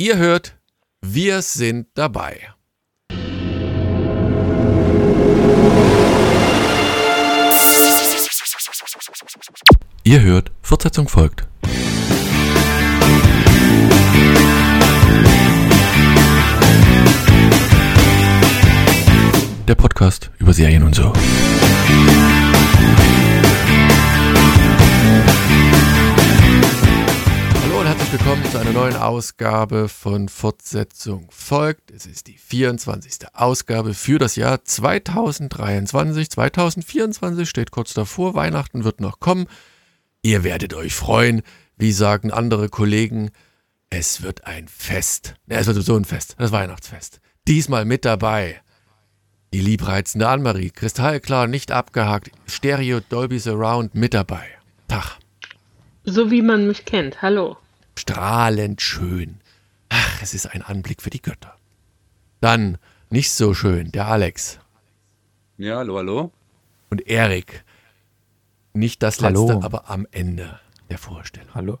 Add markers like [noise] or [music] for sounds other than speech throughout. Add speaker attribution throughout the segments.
Speaker 1: Ihr hört, wir sind dabei. Ihr hört, Fortsetzung folgt. Der Podcast über Serien und so. Herzlich willkommen zu einer neuen Ausgabe von Fortsetzung folgt. Es ist die 24. Ausgabe für das Jahr 2023. 2024 steht kurz davor. Weihnachten wird noch kommen. Ihr werdet euch freuen. Wie sagen andere Kollegen, es wird ein Fest. Es wird so ein Fest, das Weihnachtsfest. Diesmal mit dabei die liebreizende Annemarie, kristallklar, nicht abgehakt, Stereo Dolby Surround mit dabei. Tag.
Speaker 2: So wie man mich kennt. Hallo.
Speaker 1: Strahlend schön. Ach, es ist ein Anblick für die Götter. Dann, nicht so schön, der Alex.
Speaker 3: Ja, hallo, hallo.
Speaker 1: Und Erik. Nicht das
Speaker 4: Hallo.
Speaker 1: letzte, aber am Ende der Vorstellung.
Speaker 4: Hallo.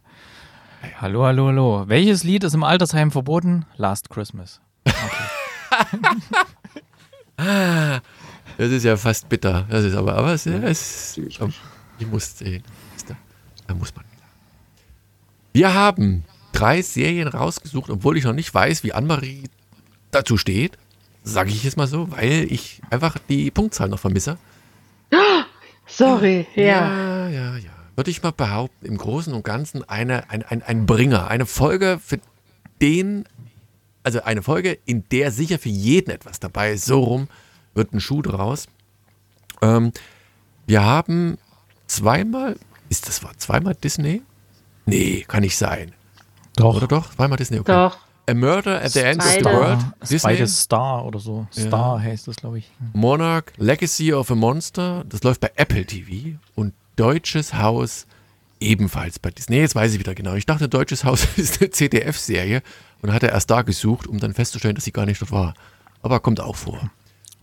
Speaker 4: Hallo, hallo, hallo. Welches Lied ist im Altersheim verboten? Last Christmas. [laughs]
Speaker 1: Das ist ja fast bitter. Das ist aber, aber es, es ich muss sehen. Da muss man. Wir haben drei Serien rausgesucht, obwohl ich noch nicht weiß, wie Annemarie dazu steht. Sage ich jetzt mal so, weil ich einfach die Punktzahl noch vermisse.
Speaker 2: Sorry, ja.
Speaker 1: Ja, ja, ja. Würde ich mal behaupten, im Großen und Ganzen eine, ein, ein, ein Bringer, eine Folge für den, also eine Folge, in der sicher für jeden etwas dabei ist. So rum wird ein Schuh draus. Ähm, wir haben zweimal, ist das war zweimal Disney? Nee, kann nicht sein.
Speaker 4: Doch.
Speaker 1: Oder doch? Zweimal Disney, okay.
Speaker 2: Doch.
Speaker 1: A Murder at the End of the. World. Disney.
Speaker 4: beides Star oder so. Star heißt das, glaube ich.
Speaker 1: Monarch, Legacy of a Monster, das läuft bei Apple TV und Deutsches Haus ebenfalls bei Disney. Nee, jetzt weiß ich wieder genau. Ich dachte, Deutsches Haus [laughs] ist eine CDF-Serie und hatte erst da gesucht, um dann festzustellen, dass sie gar nicht dort war. Aber kommt auch vor.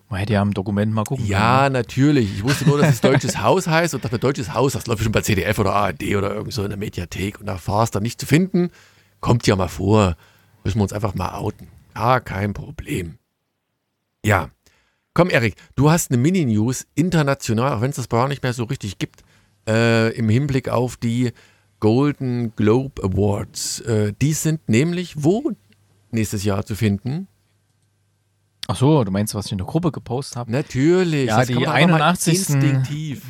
Speaker 4: Man hätte ja im Dokument mal gucken
Speaker 1: Ja, natürlich. Ich wusste nur, dass es Deutsches Haus heißt und dachte, Deutsches Haus, das läuft schon bei CDF oder ARD oder irgend so in der Mediathek und da war es dann nicht zu finden. Kommt ja mal vor. Müssen wir uns einfach mal outen. Ja, kein Problem. Ja. Komm, Erik, du hast eine Mini-News international, auch wenn es das uns nicht mehr so richtig gibt, äh, im Hinblick auf die Golden Globe Awards. Äh, die sind nämlich wo nächstes Jahr zu finden?
Speaker 4: Ach so, du meinst, was ich in der Gruppe gepostet habe?
Speaker 1: Natürlich.
Speaker 4: Ja,
Speaker 1: das
Speaker 4: die
Speaker 1: kann man einfach mal
Speaker 4: 81.
Speaker 1: Instinktiv.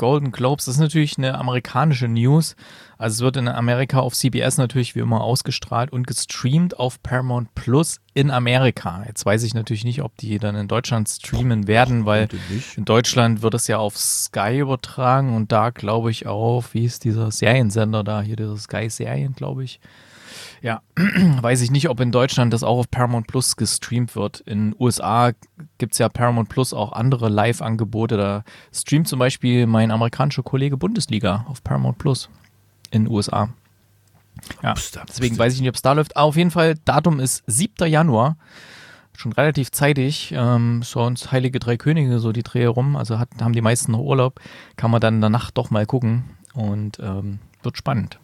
Speaker 4: Golden Globes, das ist natürlich eine amerikanische News. Also es wird in Amerika auf CBS natürlich wie immer ausgestrahlt und gestreamt auf Paramount Plus in Amerika. Jetzt weiß ich natürlich nicht, ob die dann in Deutschland streamen werden, weil in Deutschland wird es ja auf Sky übertragen und da glaube ich auf, wie ist dieser Seriensender da, hier dieser Sky Serien, glaube ich. Ja, [clears throat] weiß ich nicht, ob in Deutschland das auch auf Paramount Plus gestreamt wird. In USA gibt es ja Paramount Plus auch andere Live-Angebote. Da streamt zum Beispiel mein amerikanischer Kollege Bundesliga auf Paramount Plus in USA. Ja, deswegen weiß ich nicht, ob es da läuft. Aber auf jeden Fall, Datum ist 7. Januar. Schon relativ zeitig. Ähm, sonst Heilige Drei Könige, so die Drehe rum. Also hat, haben die meisten noch Urlaub. Kann man dann in der Nacht doch mal gucken. Und ähm, wird spannend.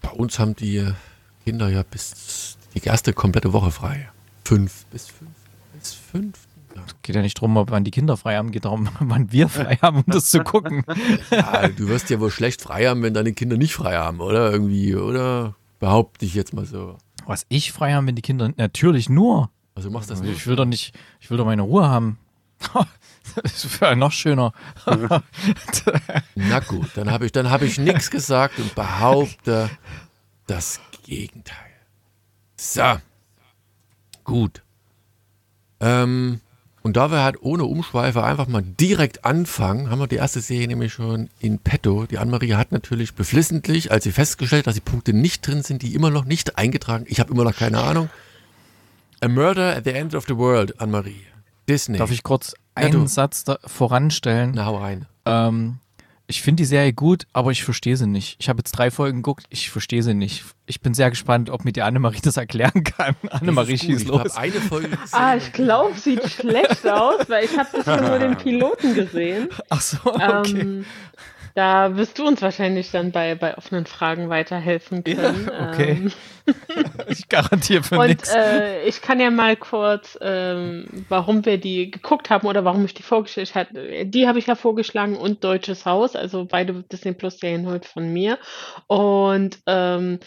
Speaker 1: Bei uns haben die Kinder ja bis die erste komplette Woche frei. Fünf bis fünf bis fünf. Ja.
Speaker 4: Geht ja nicht darum, wann die Kinder frei haben, geht darum, [laughs] wann wir frei haben, um das zu gucken. [laughs]
Speaker 1: Ja, du wirst ja wohl schlecht frei haben, wenn deine Kinder nicht frei haben, oder? Irgendwie, oder? Behaupte ich jetzt mal so.
Speaker 4: Was ich frei haben, wenn die Kinder natürlich nur.
Speaker 1: Also du machst das nicht.
Speaker 4: Ich will doch nicht, ich will doch meine Ruhe haben. [laughs] Das wäre noch schöner.
Speaker 1: Na gut, dann habe ich, dann habe ich nichts gesagt und behaupte das Gegenteil. So. Gut. Ähm, und da wir halt ohne Umschweife einfach mal direkt anfangen, haben wir die erste Serie nämlich schon in petto. Die Annemarie hat natürlich beflissentlich, als sie festgestellt, dass die Punkte nicht drin sind, die immer noch nicht eingetragen. Ich habe immer noch keine Ahnung. A Murder at the End of the World, Annemarie. Disney.
Speaker 4: Darf ich kurz
Speaker 1: Ja,
Speaker 4: einen
Speaker 1: du.
Speaker 4: Satz voranstellen?
Speaker 1: Na, hau rein.
Speaker 4: Ähm, ich finde die Serie gut, aber ich verstehe sie nicht. Ich habe jetzt drei Folgen geguckt, ich verstehe sie nicht. Ich bin sehr gespannt, ob mir die Annemarie das erklären kann. [laughs] Annemarie,
Speaker 1: ist gut.
Speaker 4: schieß
Speaker 1: Ich
Speaker 4: los.
Speaker 1: habe eine Folge gesehen.
Speaker 2: Ah, ich glaube, sieht schlecht aus, weil ich habe bisher nur den [laughs] Piloten gesehen.
Speaker 4: Ach so, okay.
Speaker 2: Ähm, Da wirst du uns wahrscheinlich dann bei, bei offenen Fragen weiterhelfen können.
Speaker 4: Ja, okay.
Speaker 2: Ähm, [laughs]
Speaker 4: Ich garantiere für
Speaker 2: und
Speaker 4: nichts.
Speaker 2: äh, ich kann ja mal kurz, ähm, warum wir die geguckt haben oder warum ich die vorgestellt hatte. Die habe ich ja vorgeschlagen und Deutsches Haus, also beide Disney Plus Serien heute von mir. Und ähm,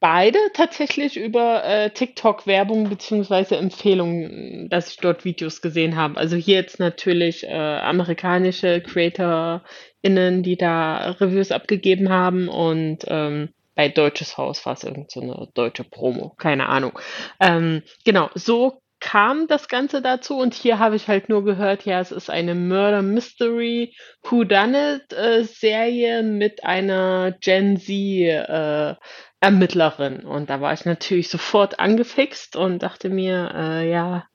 Speaker 2: beide tatsächlich über äh, TikTok-Werbung beziehungsweise Empfehlungen, dass ich dort Videos gesehen habe. Also hier jetzt natürlich äh, amerikanische CreatorInnen, die da Reviews abgegeben haben und ähm, bei Deutsches Haus war es irgend so deutsche Promo, keine Ahnung. Ähm, genau, so kam das Ganze dazu und hier habe ich halt nur gehört, ja, es ist eine Murder Mystery Whodunit äh, Serie mit einer Gen Z äh, Ermittlerin und da war ich natürlich sofort angefixt und dachte mir, äh, ja,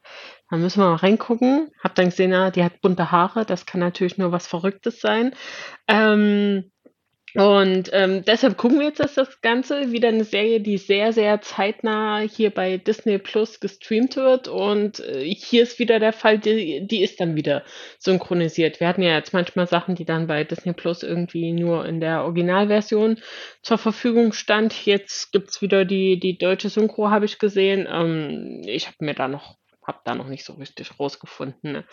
Speaker 2: da müssen wir mal reingucken. Hab dann gesehen, ja, die hat bunte Haare, das kann natürlich nur was Verrücktes sein. Ähm, und ähm, deshalb gucken wir jetzt dass das Ganze. Wieder eine Serie, die sehr, sehr zeitnah hier bei Disney Plus gestreamt wird. Und äh, hier ist wieder der Fall, die, die ist dann wieder synchronisiert. Wir hatten ja jetzt manchmal Sachen, die dann bei Disney Plus irgendwie nur in der Originalversion zur Verfügung stand. Jetzt gibt's wieder die, die deutsche Synchro, habe ich gesehen. Ähm, ich habe mir da noch hab da noch nicht so richtig rausgefunden,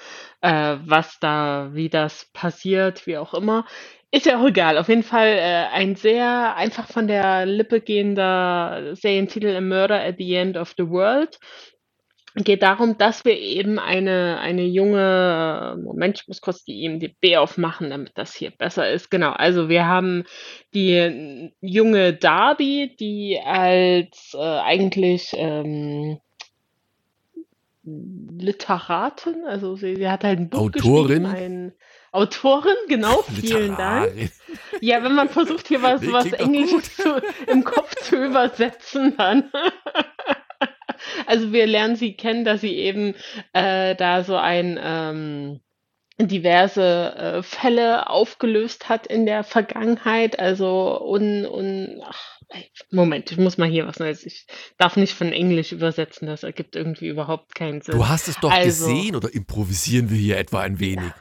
Speaker 2: äh, was da, wie das passiert, wie auch immer. Ist ja auch egal. Auf jeden Fall äh, ein sehr einfach von der Lippe gehender Serientitel A Murder at the End of the World. Geht darum, dass wir eben eine, eine junge, Moment, ich muss kurz die IMDb aufmachen, damit das hier besser ist. Genau, also wir haben die junge Darby, die als äh, eigentlich ähm, Literatin, also sie, sie hat halt ein Buch
Speaker 1: Autorin?
Speaker 2: geschrieben, ein Autorin, genau, [laughs] vielen Dank.
Speaker 1: Literarin.
Speaker 2: Ja, wenn man versucht, hier was,
Speaker 1: Nee,
Speaker 2: was Englisches zu, im Kopf zu übersetzen, dann. [laughs] Also wir lernen sie kennen, dass sie eben äh, da so ein ähm, diverse äh, Fälle aufgelöst hat in der Vergangenheit. Also un, un ach, Moment, ich muss mal hier was Neues. Ich darf nicht von Englisch übersetzen, das ergibt irgendwie überhaupt keinen Sinn.
Speaker 1: Du hast es doch
Speaker 2: Also-
Speaker 1: gesehen oder improvisieren wir hier etwa ein wenig?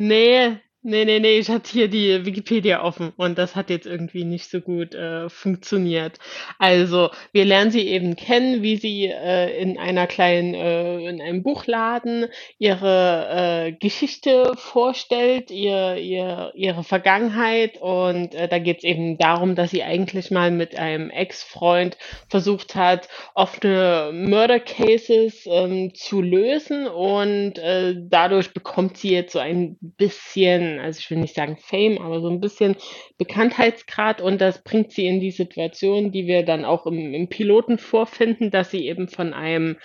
Speaker 2: Nee, nee, nee, nee, ich hatte hier die Wikipedia offen und das hat jetzt irgendwie nicht so gut äh, funktioniert. Also, wir lernen sie eben kennen, wie sie äh, in einer kleinen, äh, in einem Buchladen ihre äh, Geschichte vorstellt, ihr, ihr, ihre Vergangenheit und äh, da geht es eben darum, dass sie eigentlich mal mit einem Ex-Freund versucht hat, offene Murder Cases ähm, zu lösen und äh, dadurch bekommt sie jetzt so ein bisschen, also ich will nicht sagen Fame, aber so ein bisschen Bekanntheitsgrad und das bringt sie in die Situation, die wir dann auch im, im Piloten vorfinden, dass sie eben von einem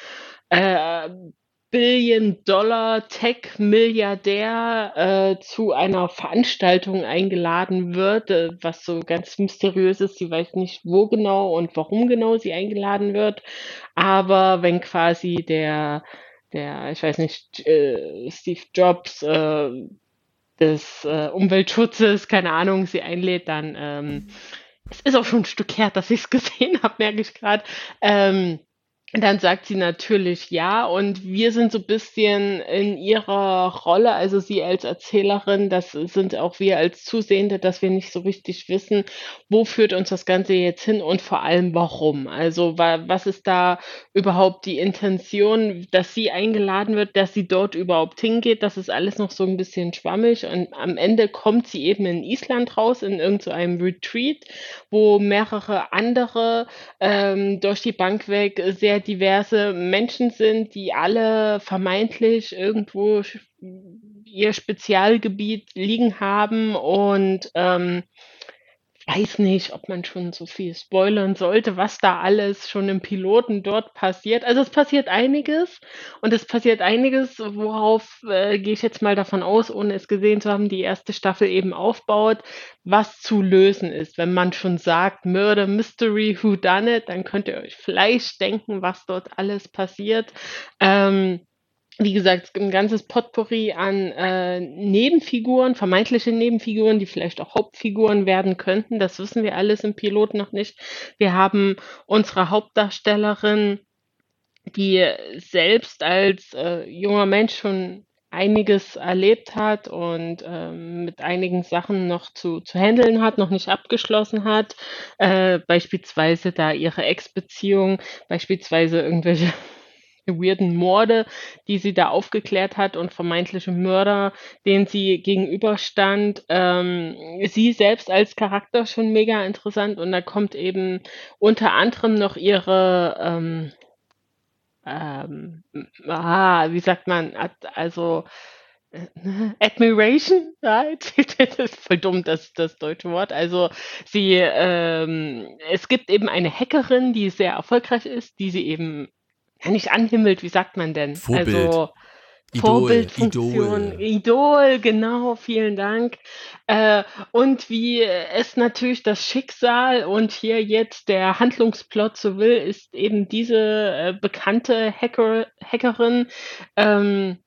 Speaker 2: äh, Billion-Dollar-Tech-Milliardär äh, zu einer Veranstaltung eingeladen wird, äh, was so ganz mysteriös ist. Sie weiß nicht, wo genau und warum genau sie eingeladen wird. Aber wenn quasi der, der, ich weiß nicht, äh, Steve Jobs äh, des äh, Umweltschutzes, keine Ahnung, sie einlädt, dann ähm, es ist auch schon ein Stück her, dass ich es gesehen habe, merke ich gerade. Ähm, dann sagt sie natürlich ja. Und wir sind so ein bisschen in ihrer Rolle, also sie als Erzählerin, das sind auch wir als Zusehende, dass wir nicht so richtig wissen, wo führt uns das Ganze jetzt hin und vor allem warum. Also wa was ist da überhaupt die Intention, dass sie eingeladen wird, dass sie dort überhaupt hingeht, das ist alles noch so ein bisschen schwammig. Und am Ende kommt sie eben in Island raus, in irgendeinem so Retreat, wo mehrere andere ähm, durch die Bank weg sehr diverse Menschen sind, die alle vermeintlich irgendwo ihr Spezialgebiet liegen haben und ähm, weiß nicht, ob man schon so viel spoilern sollte, was da alles schon im Piloten dort passiert. Also es passiert einiges und es passiert einiges, worauf äh, gehe ich jetzt mal davon aus, ohne es gesehen zu haben, die erste Staffel eben aufbaut, was zu lösen ist. Wenn man schon sagt, Murder Mystery, Who Done It, dann könnt ihr euch vielleicht denken, was dort alles passiert. Ähm, wie gesagt, ein ganzes Potpourri an äh, Nebenfiguren, vermeintliche Nebenfiguren, die vielleicht auch Hauptfiguren werden könnten. Das wissen wir alles im Pilot noch nicht. Wir haben unsere Hauptdarstellerin, die selbst als äh, junger Mensch schon einiges erlebt hat und ähm, mit einigen Sachen noch zu, zu handeln hat, noch nicht abgeschlossen hat. Äh, beispielsweise da ihre Ex-Beziehung, beispielsweise irgendwelche weirden Morde, die sie da aufgeklärt hat und vermeintliche Mörder, denen sie gegenüberstand. Ähm, sie selbst als Charakter schon mega interessant und da kommt eben unter anderem noch ihre ähm, ähm, ah, wie sagt man, also äh, Admiration, [laughs] right? das ist voll dumm, das, das deutsche Wort. Also sie, ähm, es gibt eben eine Hackerin, die sehr erfolgreich ist, die sie eben ja, nicht anhimmelt, wie sagt man denn?
Speaker 1: Vorbild.
Speaker 2: Also Vorbildfunktion,
Speaker 1: Idol.
Speaker 2: Idol, genau, vielen Dank. Äh, und wie es natürlich das Schicksal und hier jetzt der Handlungsplot so will, ist eben diese äh, bekannte Hacker, Hackerin ähm,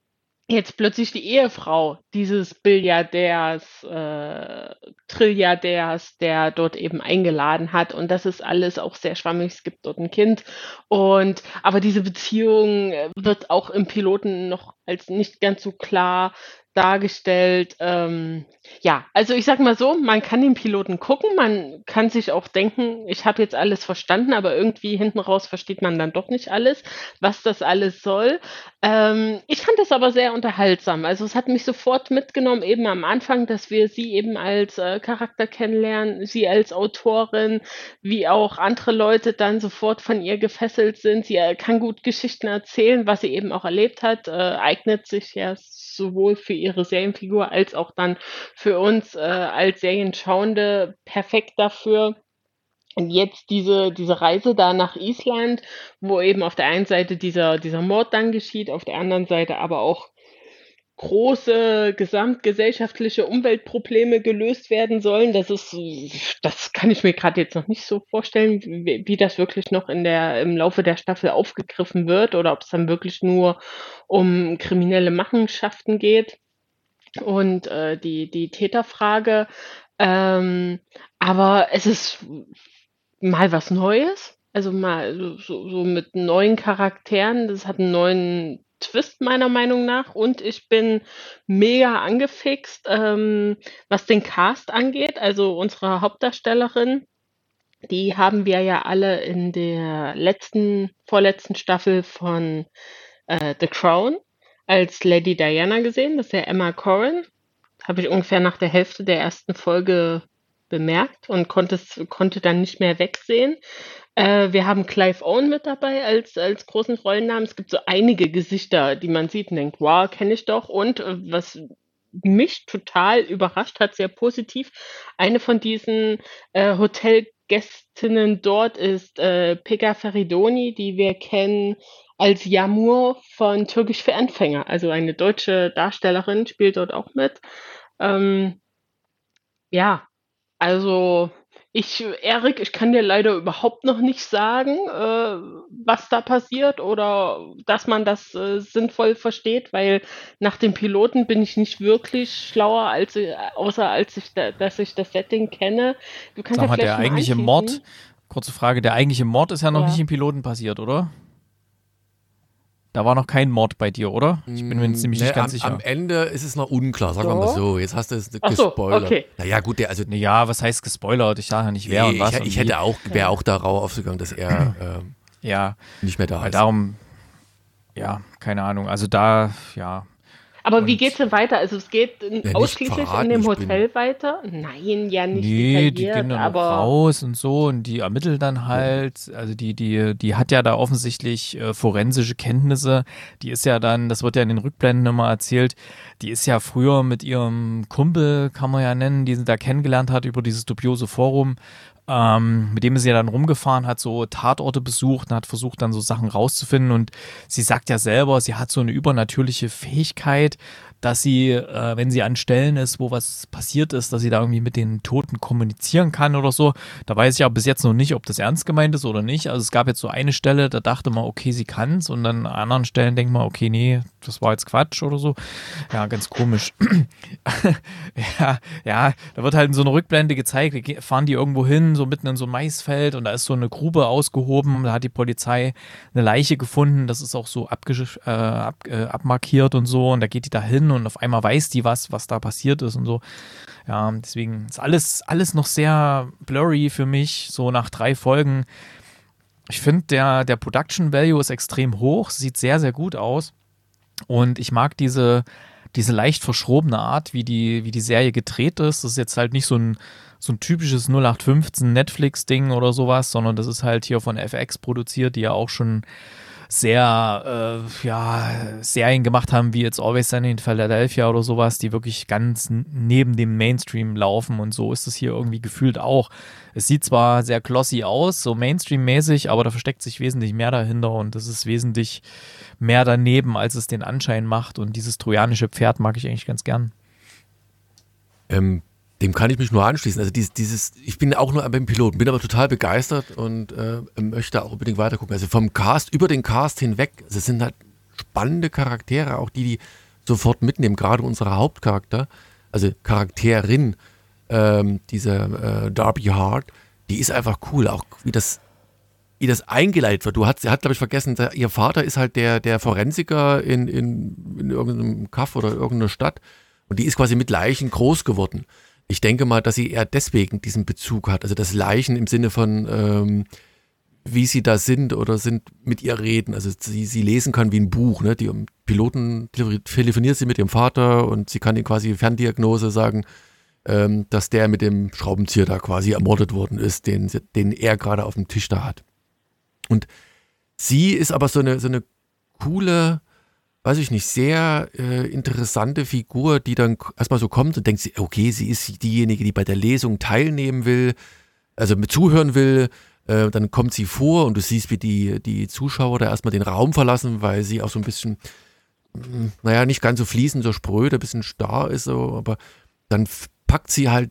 Speaker 2: jetzt plötzlich die Ehefrau dieses Billiardärs, äh, Trilliardärs, der dort eben eingeladen hat. Und das ist alles auch sehr schwammig. Es gibt dort ein Kind. Und aber diese Beziehung wird auch im Piloten noch als nicht ganz so klar dargestellt. Ähm, ja, also ich sag mal so, man kann den Piloten gucken, man kann sich auch denken, ich habe jetzt alles verstanden, aber irgendwie hinten raus versteht man dann doch nicht alles, was das alles soll. Ähm, ich fand das aber sehr unterhaltsam. Also es hat mich sofort mitgenommen, eben am Anfang, dass wir sie eben als äh, Charakter kennenlernen, sie als Autorin, wie auch andere Leute dann sofort von ihr gefesselt sind. Sie äh, kann gut Geschichten erzählen, was sie eben auch erlebt hat, äh, eignet sich ja sowohl für ihre Serienfigur als auch dann für uns äh, als Serienschauende perfekt dafür. Und jetzt diese, diese Reise da nach Island, wo eben auf der einen Seite dieser, dieser Mord dann geschieht, auf der anderen Seite aber auch große gesamtgesellschaftliche Umweltprobleme gelöst werden sollen. Das ist, das kann ich mir gerade jetzt noch nicht so vorstellen, wie, wie, das wirklich noch in der, im Laufe der Staffel aufgegriffen wird oder ob es dann wirklich nur um kriminelle Machenschaften geht und äh, die, die Täterfrage. Ähm, aber es ist mal was Neues. Also mal so, so mit neuen Charakteren. Das hat einen neuen Twist meiner Meinung nach und ich bin mega angefixt, ähm, was den Cast angeht. Also unsere Hauptdarstellerin, die haben wir ja alle in der letzten, vorletzten Staffel von äh, The Crown als Lady Diana gesehen. Das ist ja Emma Corrin. Habe ich ungefähr nach der Hälfte der ersten Folge bemerkt und konnte, konnte dann nicht mehr wegsehen. Äh, wir haben Clive Owen mit dabei als, als großen Rollennamen. Es gibt so einige Gesichter, die man sieht und denkt, wow, kenne ich doch. Und äh, was mich total überrascht hat, sehr positiv, eine von diesen äh, Hotelgästinnen dort ist äh, Pega Feridoni, die wir kennen als Yamur von Türkisch für Anfänger. Also eine deutsche Darstellerin spielt dort auch mit. Ähm, ja, also ich, Erik, ich kann dir leider überhaupt noch nicht sagen, äh, was da passiert oder dass man das äh, sinnvoll versteht, weil nach dem Piloten bin ich nicht wirklich schlauer, als, äh, außer als ich da, dass ich das Setting kenne.
Speaker 4: Du kannst Sag ja mal, der eigentliche Mord, kurze Frage, der eigentliche Mord ist ja noch ja. nicht im Piloten passiert, oder? Da war noch kein Mord bei dir, oder? Ich bin mir ziemlich
Speaker 1: nee,
Speaker 4: nicht ganz
Speaker 1: am,
Speaker 4: sicher.
Speaker 1: Am Ende ist es noch unklar, sagen wir mal so. Jetzt hast du es gespoilert. So, okay. Naja, gut, der, also.
Speaker 4: Ja, was heißt gespoilert? Ich sage ja nicht wer nee, und was.
Speaker 1: Ich, ich hätte auch, wäre auch darauf aufgegangen, dass er [clears throat] ähm,
Speaker 4: ja,
Speaker 1: nicht mehr da
Speaker 4: ist. Darum, ja, keine Ahnung. Also da, ja,
Speaker 2: aber wie geht es denn weiter? Also es geht ja, ausschließlich in dem Hotel weiter? Nein, ja nicht.
Speaker 4: Nee, die gehen dann aber raus und so und die ermitteln dann halt. Also die, die, die hat ja da offensichtlich äh, forensische Kenntnisse. Die ist ja dann, das wird ja in den Rückblenden immer erzählt, die ist ja früher mit ihrem Kumpel, kann man ja nennen, die sie da kennengelernt hat über dieses dubiose Forum, ähm, mit dem sie ja dann rumgefahren, hat so Tatorte besucht und hat versucht, dann so Sachen rauszufinden. Und sie sagt ja selber, sie hat so eine übernatürliche Fähigkeit, dass sie, äh, wenn sie an Stellen ist, wo was passiert ist, dass sie da irgendwie mit den Toten kommunizieren kann oder so. Da weiß ich aber bis jetzt noch nicht, ob das ernst gemeint ist oder nicht. Also es gab jetzt so eine Stelle, da dachte man, okay, sie kann es und dann an anderen Stellen denkt man, okay, nee, das war jetzt Quatsch oder so. Ja, ganz komisch. [clears throat] ja, ja, da wird halt in so einer Rückblende gezeigt, fahren die irgendwo hin, so mitten in so ein Maisfeld und da ist so eine Grube ausgehoben, da hat die Polizei eine Leiche gefunden, das ist auch so äh, ab, äh, abmarkiert und so und da geht die da hin und auf einmal weiß die was, was da passiert ist und so. Ja, deswegen ist alles, alles noch sehr blurry für mich, so nach drei Folgen. Ich finde, der, der Production Value ist extrem hoch, sieht sehr, sehr gut aus. Und ich mag diese, diese leicht verschrobene Art, wie die, wie die Serie gedreht ist. Das ist jetzt halt nicht so ein, so ein typisches 0815 Netflix-Ding oder sowas, sondern das ist halt hier von FX produziert, die ja auch schon sehr äh, ja, Serien gemacht haben, wie jetzt Always Sunny in Philadelphia oder sowas, die wirklich ganz neben dem Mainstream laufen und so ist es hier irgendwie gefühlt auch. Es sieht zwar sehr glossy aus, so Mainstream-mäßig, aber da versteckt sich wesentlich mehr dahinter und das ist wesentlich mehr daneben, als es den Anschein macht und dieses trojanische Pferd mag ich eigentlich ganz gern.
Speaker 1: Ähm, dem kann ich mich nur anschließen. Also dieses, dieses, ich bin auch nur beim Piloten, bin aber total begeistert und äh, möchte auch unbedingt weitergucken. Also vom Cast, über den Cast hinweg, also es sind halt spannende Charaktere, auch die, die sofort mitnehmen, gerade unser Hauptcharakter, also Charakterin, ähm, dieser äh, Darby Hart, die ist einfach cool, auch wie das, wie das eingeleitet wird. Du hast, hat, glaube ich, vergessen, der, ihr Vater ist halt der, der Forensiker in, in, in irgendeinem Kaff oder irgendeiner Stadt und die ist quasi mit Leichen groß geworden. Ich denke mal, dass sie eher deswegen diesen Bezug hat. Also das Leichen im Sinne von, ähm, wie sie da sind oder sind mit ihr reden. Also sie, sie lesen kann wie ein Buch. Ne? Die Piloten telefoniert sie mit ihrem Vater und sie kann ihm quasi Ferndiagnose sagen, ähm, dass der mit dem Schraubenzieher da quasi ermordet worden ist, den, den er gerade auf dem Tisch da hat. Und sie ist aber so eine, so eine coole, weiß ich nicht, sehr äh, interessante Figur, die dann erstmal so kommt und denkt, okay, sie ist diejenige, die bei der Lesung teilnehmen will, also mit zuhören will. Äh, dann kommt sie vor und du siehst, wie die, die Zuschauer da erstmal den Raum verlassen, weil sie auch so ein bisschen, hm, naja, nicht ganz so fließend, so spröde, ein bisschen starr ist, so, aber dann packt sie halt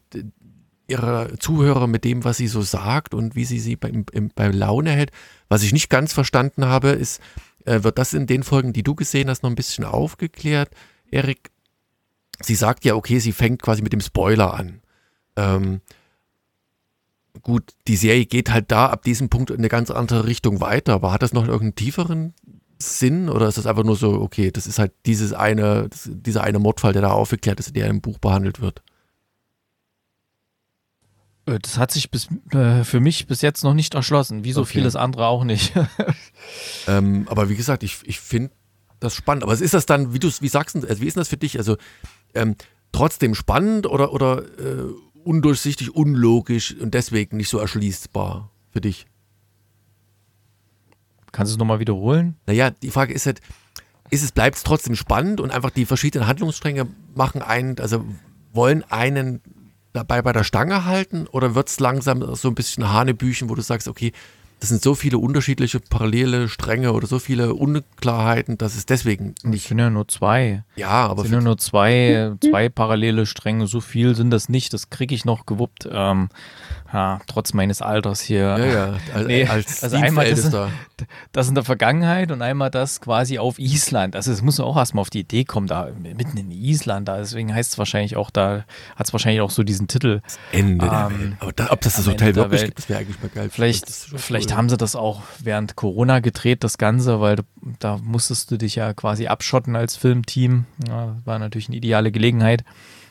Speaker 1: ihre Zuhörer mit dem, was sie so sagt und wie sie sie bei, bei Laune hält. Was ich nicht ganz verstanden habe, ist, äh, wird das in den Folgen, die du gesehen hast, noch ein bisschen aufgeklärt, Erik? Sie sagt ja, okay, sie fängt quasi mit dem Spoiler an. Ähm, gut, die Serie geht halt da ab diesem Punkt in eine ganz andere Richtung weiter, aber hat das noch irgendeinen tieferen Sinn oder ist das einfach nur so, okay, das ist halt dieses eine, dieser eine Mordfall, der da aufgeklärt ist, der im Buch behandelt wird?
Speaker 4: Äh, das hat sich bis, äh, für mich bis jetzt noch nicht erschlossen, wie so okay. vieles andere auch nicht. [laughs]
Speaker 1: ähm, aber wie gesagt, ich, ich finde das spannend. Aber ist das dann, wie du wie sagst, also wie ist das für dich? Also ähm, trotzdem spannend oder, oder äh, undurchsichtig, unlogisch und deswegen nicht so erschließbar für dich?
Speaker 4: Kannst du es nochmal wiederholen?
Speaker 1: Naja, die Frage ist halt, ist es, bleibt es trotzdem spannend und einfach die verschiedenen Handlungsstränge machen einen, also wollen einen dabei bei der Stange halten oder wird es langsam so ein bisschen Hanebüchen, wo du sagst, okay, das sind so viele unterschiedliche parallele Stränge oder so viele Unklarheiten, dass es deswegen nicht.
Speaker 4: Es sind ja nur zwei.
Speaker 1: Ja, aber.
Speaker 4: Es sind ja nur zwei, [laughs] zwei parallele Stränge. So viel sind das nicht. Das kriege ich noch gewuppt. Ähm, ja, trotz meines Alters hier.
Speaker 1: Ja, ja. Als, nee, als
Speaker 4: also einmal das, das in der Vergangenheit und einmal das quasi auf Island. Also es muss auch erstmal auf die Idee kommen, da mitten in Island, da deswegen heißt es wahrscheinlich auch, da hat es wahrscheinlich auch so diesen Titel.
Speaker 1: Das Ende ähm, der Welt. Aber da, ob das das Hotel wirklich gibt, das wäre eigentlich mal geil.
Speaker 4: Vielleicht, vielleicht haben sie das auch während Corona gedreht, das Ganze, weil da musstest du dich ja quasi abschotten als Filmteam. Ja, war natürlich eine ideale Gelegenheit.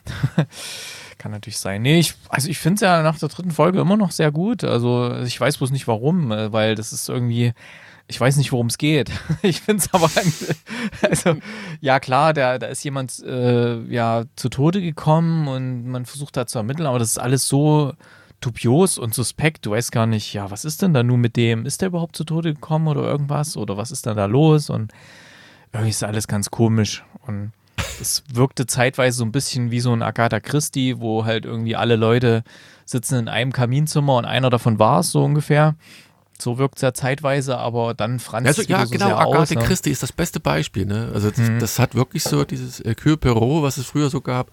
Speaker 4: [laughs] Kann natürlich sein. Nee, ich, also ich finde es ja nach der dritten Folge immer noch sehr gut. Also ich weiß bloß nicht warum, äh, weil das ist irgendwie, ich weiß nicht, worum es geht. [laughs] Ich finde es aber, [laughs] also ja klar, da, da ist jemand äh, ja zu Tode gekommen und man versucht da zu ermitteln, aber das ist alles so dubios und suspekt. Du weißt gar nicht, ja, was ist denn da nun mit dem? Ist der überhaupt zu Tode gekommen oder irgendwas? Oder was ist denn da los? Und irgendwie ist alles ganz komisch und es wirkte zeitweise so ein bisschen wie so ein Agatha Christie, wo halt irgendwie alle Leute sitzen in einem Kaminzimmer und einer davon war es so ungefähr. So wirkt es ja zeitweise, aber dann franzt
Speaker 1: Also,
Speaker 4: es
Speaker 1: ja,
Speaker 4: so
Speaker 1: genau,
Speaker 4: sehr
Speaker 1: Agathe
Speaker 4: aus. Ne?
Speaker 1: Christie ist das beste Beispiel. Ne? Also das,
Speaker 4: Mhm.
Speaker 1: das hat wirklich so dieses Hercule Perot, was es früher so gab.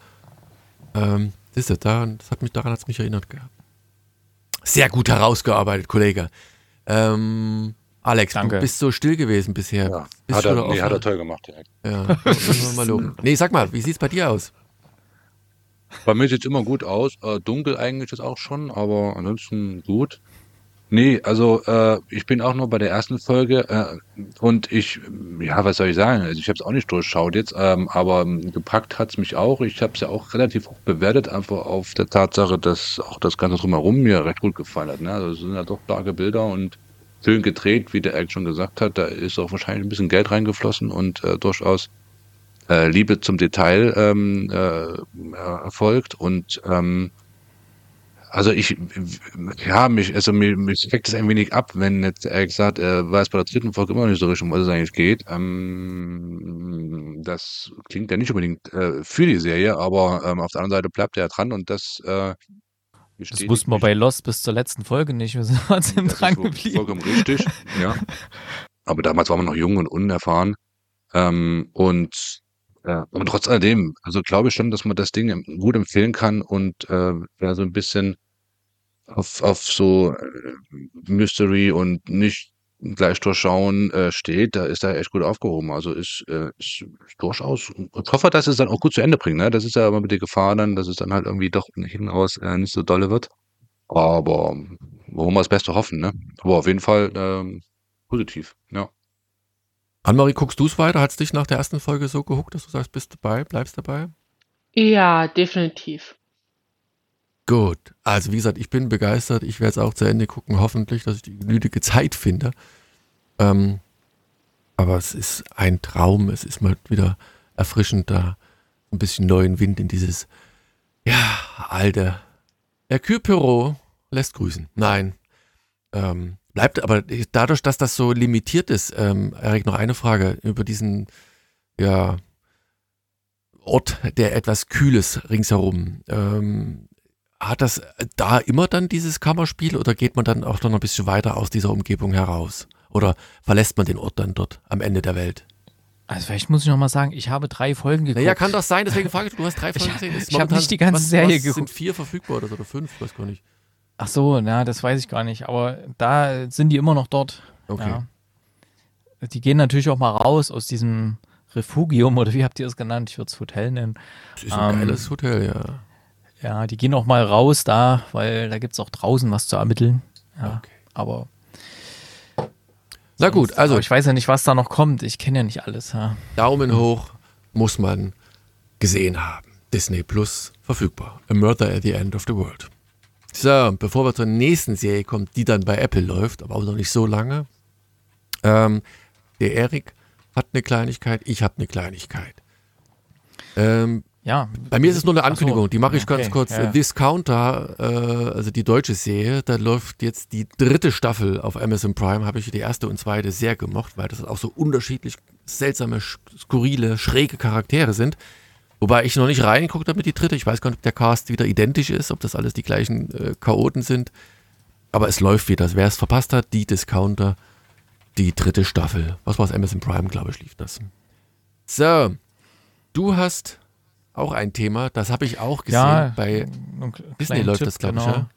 Speaker 1: Ähm, das ist ja da, das hat mich daran hat's mich erinnert gehabt. Sehr gut herausgearbeitet, Kollege. Ähm, Alex,
Speaker 4: Danke.
Speaker 1: du bist so still gewesen bisher.
Speaker 3: Ja, hat er, nee, hat er toll gemacht. Ja.
Speaker 1: Ja, [laughs] müssen wir mal loben. [laughs] Nee, sag mal, wie sieht's bei dir aus?
Speaker 3: Bei mir sieht es immer gut aus. Äh, dunkel eigentlich ist auch schon, aber ansonsten gut. Nee, also äh, ich bin auch nur bei der ersten Folge äh, und ich, ja, was soll ich sagen? Also ich habe es auch nicht durchschaut jetzt, ähm, aber ähm, gepackt hat's mich auch. Ich habe es ja auch relativ hoch bewertet, einfach auf der Tatsache, dass auch das Ganze drumherum mir recht gut gefallen hat. Ne? Also es sind ja doch starke Bilder und schön gedreht, wie der Eric schon gesagt hat. Da ist auch wahrscheinlich ein bisschen Geld reingeflossen und äh, durchaus äh, Liebe zum Detail ähm, äh, erfolgt und ähm, also ich ja mich also mir, mich schreckt es ein wenig ab, wenn jetzt er gesagt, er weiß bei der dritten Folge immer nicht so richtig, um was es eigentlich geht. Ähm, das klingt ja nicht unbedingt äh, für die Serie, aber ähm, auf der anderen Seite bleibt er dran und das äh,
Speaker 4: Das wussten wir bei Lost bis zur letzten Folge nicht. Wir sind trotzdem dran geblieben.
Speaker 3: vollkommen richtig, [laughs] ja. Aber damals war man noch jung und unerfahren. Ähm, und äh, aber trotz alledem, also glaube ich schon, dass man das Ding gut empfehlen kann und äh, wer so ein bisschen auf, auf so äh, Mystery und nicht gleich durchschauen äh, steht, da ist er echt gut aufgehoben. Also ist, äh, ist, ist durchaus. Ich hoffe, dass es dann auch gut zu Ende bringt. Ne? Das ist ja immer mit der Gefahr dann, dass es dann halt irgendwie doch hinten raus äh, nicht so dolle wird. Aber wollen wir das Beste hoffen, ne? Aber auf jeden Fall ähm, positiv, ja.
Speaker 1: Annemarie, guckst du es weiter? Hat es dich nach der ersten Folge so gehuckt, dass du sagst, bist dabei, bleibst dabei?
Speaker 2: Ja, definitiv.
Speaker 1: Gut, also wie gesagt, ich bin begeistert. Ich werde es auch zu Ende gucken, hoffentlich, dass ich die nötige Zeit finde. Ähm, aber es ist ein Traum. Es ist mal wieder erfrischend, da ein bisschen neuen Wind in dieses, ja, alte Hercule lässt grüßen. Nein, ähm, bleibt aber dadurch, dass das so limitiert ist, ähm, Erik, noch eine Frage über diesen, ja, Ort der etwas Kühles ringsherum. Ähm, hat das da immer dann dieses Kammerspiel oder geht man dann auch noch ein bisschen weiter aus dieser Umgebung heraus? Oder verlässt man den Ort dann dort am Ende der Welt?
Speaker 4: Also vielleicht muss ich noch mal sagen, ich habe drei Folgen geguckt.
Speaker 1: Naja, kann das sein, deswegen frage ich, du hast drei [laughs] Folgen
Speaker 4: Ich-
Speaker 1: gesehen. Ist
Speaker 4: ich hab
Speaker 1: momentan-
Speaker 4: nicht die ganze
Speaker 1: was,
Speaker 4: Serie
Speaker 1: was sind
Speaker 4: geguckt.
Speaker 1: vier verfügbar oder so, oder fünf, weiß gar nicht.
Speaker 4: Ach so, na, das weiß ich gar nicht. Aber da sind die immer noch dort.
Speaker 1: Okay.
Speaker 4: Ja. Die gehen natürlich auch mal raus aus diesem Refugium oder wie habt ihr es genannt? Ich würde es Hotel nennen.
Speaker 1: Das ist ein
Speaker 4: Ähm,
Speaker 1: geiles Hotel, ja.
Speaker 4: Ja, die gehen auch mal raus da, weil da gibt es auch draußen was zu ermitteln. Ja,
Speaker 1: Okay.
Speaker 4: aber
Speaker 1: Na gut, also
Speaker 4: ich weiß ja nicht, was da noch kommt. Ich kenne ja nicht alles. Ja.
Speaker 1: Daumen hoch muss man gesehen haben. Disney Plus verfügbar. A Murder at the End of the World. So, bevor wir zur nächsten Serie kommen, die dann bei Apple läuft, aber auch noch nicht so lange. Ähm, der Erik hat eine Kleinigkeit, ich habe eine Kleinigkeit. Ähm,
Speaker 4: ja.
Speaker 1: bei mir ist es nur eine
Speaker 4: so.
Speaker 1: Ankündigung, die mache ich ganz
Speaker 4: Okay,
Speaker 1: kurz.
Speaker 4: ja.
Speaker 1: Discounter, äh, also die deutsche Serie, da läuft jetzt die dritte Staffel auf Amazon Prime. Habe ich die erste und zweite sehr gemocht, weil das auch so unterschiedlich seltsame, skurrile, schräge Charaktere sind. Wobei ich noch nicht reingeguckt habe mit die dritte. Ich weiß gar nicht, ob der Cast wieder identisch ist, ob das alles die gleichen äh, Chaoten sind. Aber es läuft wieder. Wer es verpasst hat, die Discounter, die dritte Staffel. Was war es? Amazon Prime, glaube ich, lief das. So, du hast auch ein Thema, das habe ich auch gesehen
Speaker 4: Ja,
Speaker 1: bei Disney läuft
Speaker 4: Tipp,
Speaker 1: das, glaube ich,
Speaker 4: genau.
Speaker 1: ja.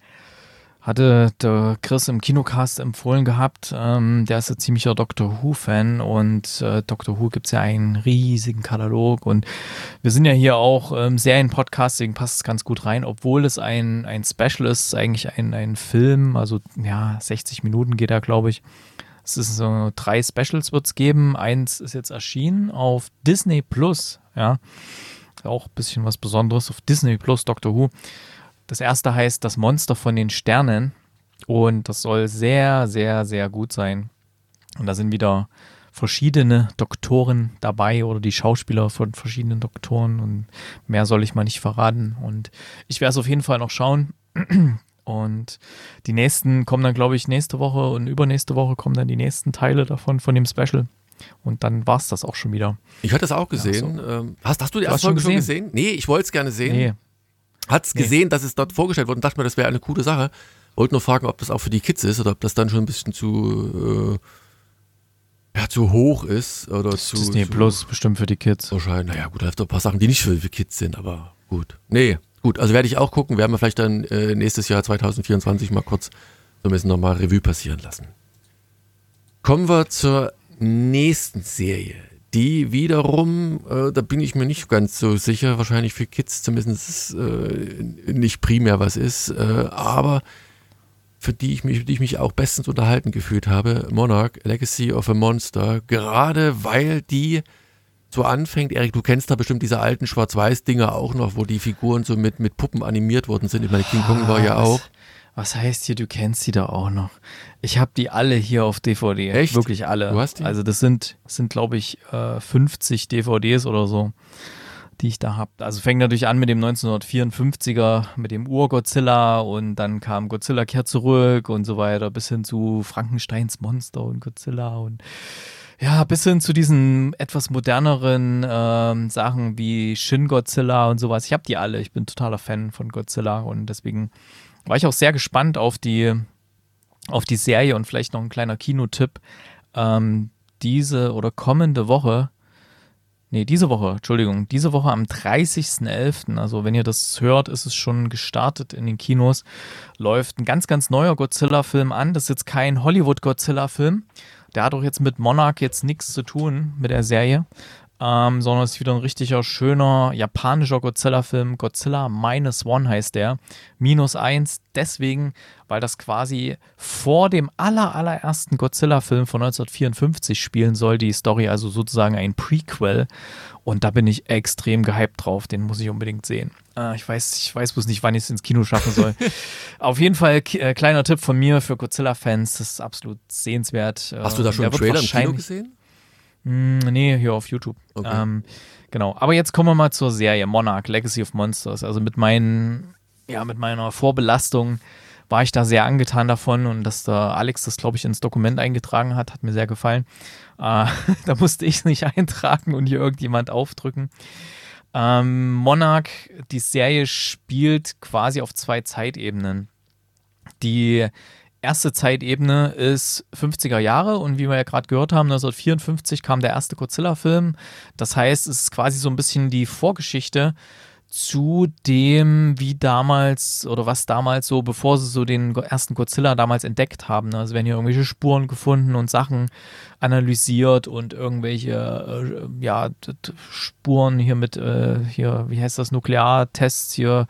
Speaker 4: Hatte der Chris im Kinocast empfohlen gehabt. Ähm, der ist ein ziemlicher Doctor Who-Fan und äh, Doctor Who gibt es ja einen riesigen Katalog und wir sind ja hier auch ähm, Serien-Podcast, deswegen passt es ganz gut rein, obwohl es ein, ein Special ist, eigentlich ein, ein Film, also ja, 60 Minuten geht er, glaube ich. Es ist so drei Specials wird es geben. Eins ist jetzt erschienen auf Disney Plus, ja. Auch ein bisschen was Besonderes auf Disney Plus, Doctor Who. Das erste heißt Das Monster von den Sternen und das soll sehr, sehr, sehr gut sein. Und da sind wieder verschiedene Doktoren dabei oder die Schauspieler von verschiedenen Doktoren und mehr soll ich mal nicht verraten. Und ich werde es auf jeden Fall noch schauen. [clears throat] Und die nächsten kommen dann, glaube ich, nächste Woche und übernächste Woche kommen dann die nächsten Teile davon, von dem Special. Und dann war es das auch schon wieder.
Speaker 1: Ich hatte es auch gesehen. ähm, hast, hast du die erste
Speaker 4: schon
Speaker 1: Folge schon gesehen? Nee, ich wollte es gerne sehen.
Speaker 4: Nee,
Speaker 1: Hat's
Speaker 4: Nee.
Speaker 1: gesehen, dass es dort vorgestellt wurde und dachte mir, das wäre eine coole Sache. wollte nur fragen, ob das auch für die Kids ist oder ob das dann schon ein bisschen zu, äh, ja, zu hoch ist oder
Speaker 4: Das
Speaker 1: zu.
Speaker 4: Disney
Speaker 1: zu,
Speaker 4: Plus bestimmt für die Kids.
Speaker 1: Wahrscheinlich, naja, gut, da gibt es ein paar Sachen, die nicht für, für Kids sind, aber gut. Nee, gut, also werde ich auch gucken. Werden wir vielleicht dann äh, nächstes Jahr 2024 mal kurz so ein bisschen nochmal Revue passieren lassen. Kommen wir zur nächsten Serie. Die wiederum, äh, da bin ich mir nicht ganz so sicher, wahrscheinlich für Kids zumindest äh, nicht primär was ist, äh, aber für die ich mich, die ich mich auch bestens unterhalten gefühlt habe, Monarch, Legacy of a Monster, gerade weil die so anfängt, Erik, du kennst da bestimmt diese alten Schwarz-Weiß-Dinger auch noch, wo die Figuren so mit, mit Puppen animiert worden sind. Ich meine, King Kong war ja
Speaker 4: Was-
Speaker 1: auch.
Speaker 4: Was heißt hier, du kennst sie da auch noch? Ich habe die alle hier auf DVD.
Speaker 1: Echt?
Speaker 4: Wirklich alle.
Speaker 1: Du hast die?
Speaker 4: Also das sind, das sind glaube ich, äh, 50 DVDs oder so, die ich da habe. Also fängt natürlich an mit dem 1954er, mit dem Ur-Godzilla und dann kam Godzilla kehrt zurück und so weiter, bis hin zu Frankensteins Monster und Godzilla und ja, bis hin zu diesen etwas moderneren ähm, Sachen wie Shin Godzilla und sowas. Ich habe die alle. Ich bin totaler Fan von Godzilla und deswegen war ich auch sehr gespannt auf die, auf die Serie und vielleicht noch ein kleiner Kinotipp. Ähm, diese oder kommende Woche, nee, diese Woche, Entschuldigung, diese Woche am 30.11., also wenn ihr das hört, ist es schon gestartet in den Kinos, läuft ein ganz, ganz neuer Godzilla-Film an. Das ist jetzt kein Hollywood-Godzilla-Film. Der hat auch jetzt mit Monarch jetzt nichts zu tun mit der Serie, ähm, sondern es ist wieder ein richtiger, schöner japanischer Godzilla-Film. Godzilla Minus One heißt der. Minus eins, deswegen, weil das quasi vor dem aller, allerersten Godzilla-Film von 1954 spielen soll. Die Story also sozusagen ein Prequel. Und da bin ich extrem gehypt drauf. Den muss ich unbedingt sehen. Äh, ich, weiß, ich weiß bloß nicht, wann ich es ins Kino schaffen soll. [laughs] Auf jeden Fall, äh, kleiner Tipp von mir für Godzilla-Fans. Das ist absolut sehenswert.
Speaker 1: Hast du da
Speaker 4: Äh,
Speaker 1: schon
Speaker 4: der
Speaker 1: einen Trailer im Kino gesehen?
Speaker 4: Mm, nee, hier auf YouTube.
Speaker 1: Okay.
Speaker 4: Ähm, genau. Aber jetzt kommen wir mal zur Serie Monarch, Legacy of Monsters. Also mit meinen, ja, mit meiner Vorbelastung war ich da sehr angetan davon und dass der Alex das, glaube ich, ins Dokument eingetragen hat, hat mir sehr gefallen. Äh, [laughs] da musste ich es nicht [laughs] eintragen und hier irgendjemand aufdrücken. Ähm, Monarch, die Serie spielt quasi auf zwei Zeitebenen. Die erste Zeitebene ist 50er Jahre und wie wir ja gerade gehört haben, 1954 kam der erste Godzilla-Film. Das heißt, es ist quasi so ein bisschen die Vorgeschichte zu dem, wie damals oder was damals so, bevor sie so den ersten Godzilla damals entdeckt haben. Also werden hier irgendwelche Spuren gefunden und Sachen analysiert und irgendwelche äh, ja, Spuren hier mit, äh, hier, wie heißt das, Nukleartests hier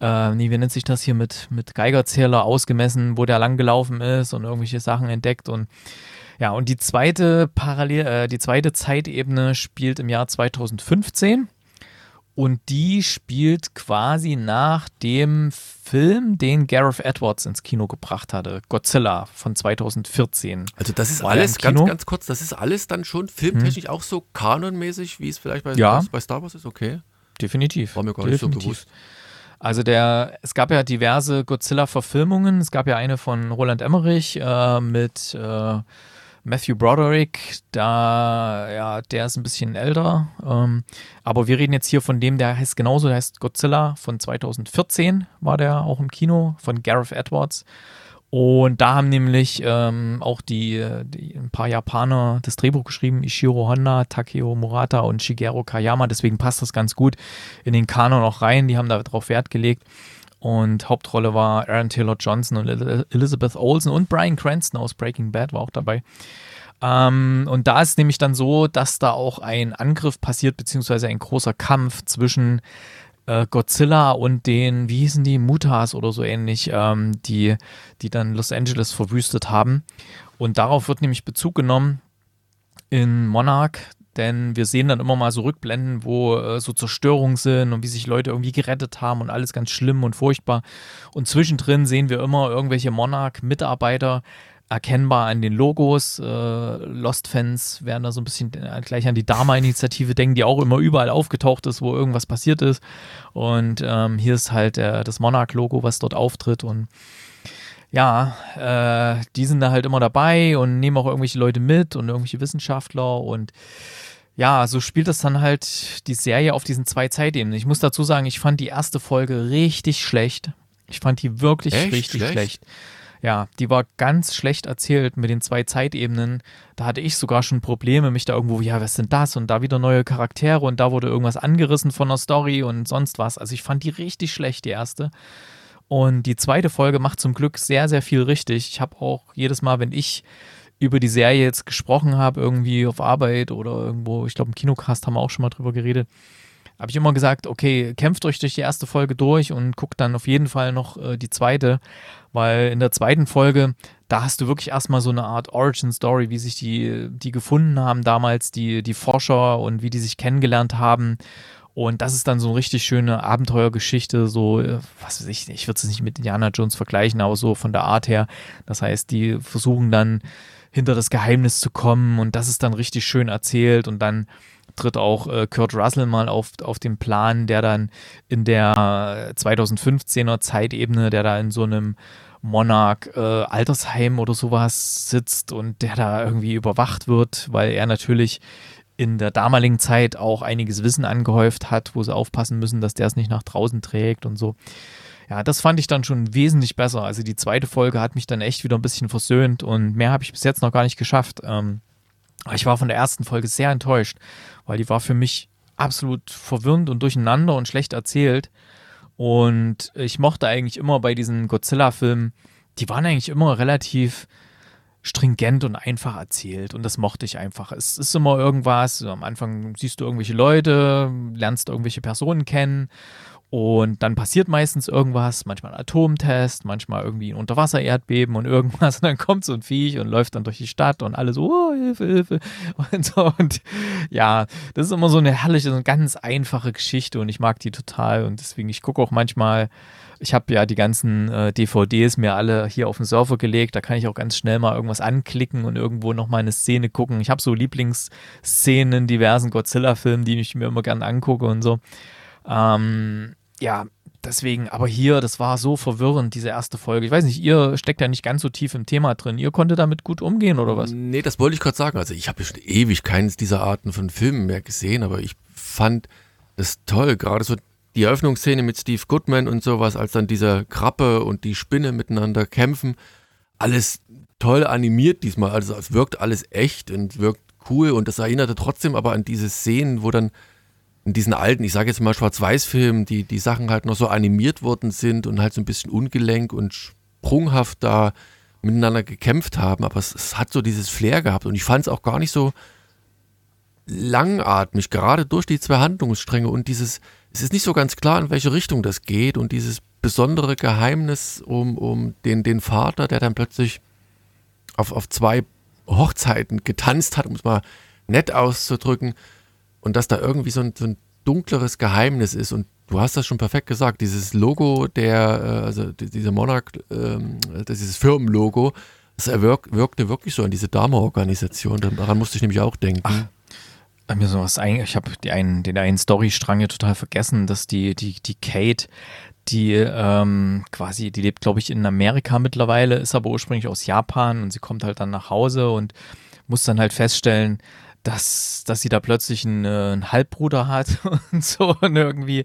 Speaker 4: äh, nee, wie nennt sich das hier mit, mit Geigerzähler ausgemessen, wo der langgelaufen ist und irgendwelche Sachen entdeckt und ja, und die zweite Parallel, äh, die zweite Zeitebene spielt im Jahr 2015 und die spielt quasi nach dem Film, den Gareth Edwards ins Kino gebracht hatte, Godzilla von 2014.
Speaker 1: Also das ist
Speaker 4: War
Speaker 1: alles, ganz, ganz kurz, das ist alles dann schon filmtechnisch auch so kanonmäßig, wie es vielleicht bei,
Speaker 4: Ja.
Speaker 1: bei Star Wars ist? Okay,
Speaker 4: Definitiv.
Speaker 1: war mir gar nicht so
Speaker 4: Definitiv.
Speaker 1: bewusst.
Speaker 4: Also der, es gab ja diverse Godzilla-Verfilmungen. Es gab ja eine von Roland Emmerich äh, mit äh, Matthew Broderick. Da, ja, der ist ein bisschen älter. Ähm, aber wir reden jetzt hier von dem, der heißt genauso, der heißt Godzilla von 2014, war der auch im Kino, von Gareth Edwards. Und da haben nämlich ähm, auch die, die ein paar Japaner das Drehbuch geschrieben, Ishiro Honda, Takeo Murata und Shigeru Kayama. Deswegen passt das ganz gut in den Kanon auch rein. Die haben darauf Wert gelegt. Und Hauptrolle war Aaron Taylor Johnson und El- Elizabeth Olsen und Brian Cranston aus Breaking Bad war auch dabei. Ähm, und da ist nämlich dann so, dass da auch ein Angriff passiert, beziehungsweise ein großer Kampf zwischen äh, Godzilla und den, wie hießen die, Mutas oder so ähnlich, ähm, die, die dann Los Angeles verwüstet haben. Und darauf wird nämlich Bezug genommen in Monarch, denn wir sehen dann immer mal so Rückblenden, wo äh, so Zerstörungen sind und wie sich Leute irgendwie gerettet haben und alles ganz schlimm und furchtbar. Und zwischendrin sehen wir immer irgendwelche Monarch-Mitarbeiter, erkennbar an den Logos. Äh, Lost-Fans werden da so ein bisschen äh, gleich an die Dharma-Initiative denken, die auch immer überall aufgetaucht ist, wo irgendwas passiert ist. Und ähm, hier ist halt äh, das Monarch-Logo, was dort auftritt. Und ja, äh, die sind da halt immer dabei und nehmen auch irgendwelche Leute mit und irgendwelche Wissenschaftler und ja, so spielt das dann halt die Serie auf diesen zwei Zeitebenen. Ich muss dazu sagen, ich fand die erste Folge richtig schlecht. Ich fand die wirklich
Speaker 1: Echt?
Speaker 4: richtig
Speaker 1: Schlecht?
Speaker 4: schlecht. Ja, die war ganz schlecht erzählt mit den zwei Zeitebenen. Da hatte ich sogar schon Probleme, mich da irgendwo, ja, was sind das? Und da wieder neue Charaktere und da wurde irgendwas angerissen von der Story und sonst was. Also ich fand die richtig schlecht, die erste. Und die zweite Folge macht zum Glück sehr, sehr viel richtig. Ich habe auch jedes Mal, wenn ich über die Serie jetzt gesprochen habe, irgendwie auf Arbeit oder irgendwo, ich glaube im Kinocast haben wir auch schon mal drüber geredet, habe ich immer gesagt, okay, kämpft euch durch die erste Folge durch und guckt dann auf jeden Fall noch äh, die zweite, weil in der zweiten Folge, da hast du wirklich erstmal so eine Art Origin-Story, wie sich die, die gefunden haben damals, die, die Forscher und wie die sich kennengelernt haben. Und das ist dann so eine richtig schöne Abenteuergeschichte, so, äh, was weiß ich, ich würde es nicht mit Indiana Jones vergleichen, aber so von der Art her. Das heißt, die versuchen dann hinter das Geheimnis zu kommen und das ist dann richtig schön erzählt und dann tritt auch äh, Kurt Russell mal auf, auf den Plan, der dann in der 2015er Zeitebene, der da in so einem Monarch äh, Altersheim oder sowas sitzt und der da irgendwie überwacht wird, weil er natürlich in der damaligen Zeit auch einiges Wissen angehäuft hat, wo sie aufpassen müssen, dass der es nicht nach draußen trägt und so. Ja, das fand ich dann schon wesentlich besser. Also die zweite Folge hat mich dann echt wieder ein bisschen versöhnt und mehr habe ich bis jetzt noch gar nicht geschafft. Ähm, ich war von der ersten Folge sehr enttäuscht, weil die war für mich absolut verwirrend und durcheinander und schlecht erzählt. Und ich mochte eigentlich immer bei diesen Godzilla-Filmen, die waren eigentlich immer relativ stringent und einfach erzählt und das mochte ich einfach. Es ist immer irgendwas, am Anfang siehst du irgendwelche Leute, lernst irgendwelche Personen kennen und dann passiert meistens irgendwas, manchmal ein Atomtest, manchmal irgendwie ein Unterwasser-Erdbeben und irgendwas. [laughs] Und dann kommt so ein Viech und läuft dann durch die Stadt und alle so, oh, Hilfe, Hilfe. [laughs] Und so. Und ja, das ist immer so eine herrliche, so eine ganz einfache Geschichte und ich mag die total. Und deswegen, ich gucke auch manchmal, ich habe ja die ganzen äh, DVDs mir alle hier auf den Server gelegt. Da kann ich auch ganz schnell mal irgendwas anklicken und irgendwo nochmal eine Szene gucken. Ich habe so Lieblingsszenen in diversen Godzilla-Filmen, die ich mir immer gerne angucke und so. Ähm, ja, deswegen, aber hier, das war so verwirrend, diese erste Folge. Ich weiß nicht, ihr steckt ja nicht ganz so tief im Thema drin. Ihr konntet damit gut umgehen oder was?
Speaker 1: Nee, das wollte ich gerade sagen. Also ich habe schon ewig keines dieser Arten von Filmen mehr gesehen, aber ich fand das toll, gerade so die Eröffnungsszene mit Steve Goodman und sowas, als dann dieser Krabbe und die Spinne miteinander kämpfen. Alles toll animiert diesmal, also es wirkt alles echt und wirkt cool und das erinnerte trotzdem aber an diese Szenen, wo dann in diesen alten, ich sage jetzt mal Schwarz-Weiß-Filmen, die, die Sachen halt noch so animiert worden sind und halt so ein bisschen ungelenk und sprunghaft da miteinander gekämpft haben, aber es, es hat so dieses Flair gehabt. Und ich fand es auch gar nicht so langatmig, gerade durch die zwei Handlungsstränge und dieses, es ist nicht so ganz klar, in welche Richtung das geht und dieses besondere Geheimnis um, um den, den Vater, der dann plötzlich auf, auf zwei Hochzeiten getanzt hat, um es mal nett auszudrücken, und dass da irgendwie so ein, so ein dunkleres Geheimnis ist und du hast das schon perfekt gesagt, dieses Logo der, äh, also dieser Monarch, ähm, dieses Firmenlogo, das wirk, wirkte wirklich so an diese Dama-Organisation, daran musste ich nämlich auch denken. Ach.
Speaker 4: Mir so was ein, ich habe einen, den einen Storystrang hier total vergessen, dass die, die, die Kate, die ähm, quasi, die lebt, glaube ich, in Amerika mittlerweile, ist aber ursprünglich aus Japan und sie kommt halt dann nach Hause und muss dann halt feststellen, dass, dass sie da plötzlich einen, äh, einen, Halbbruder hat [laughs] und so und irgendwie,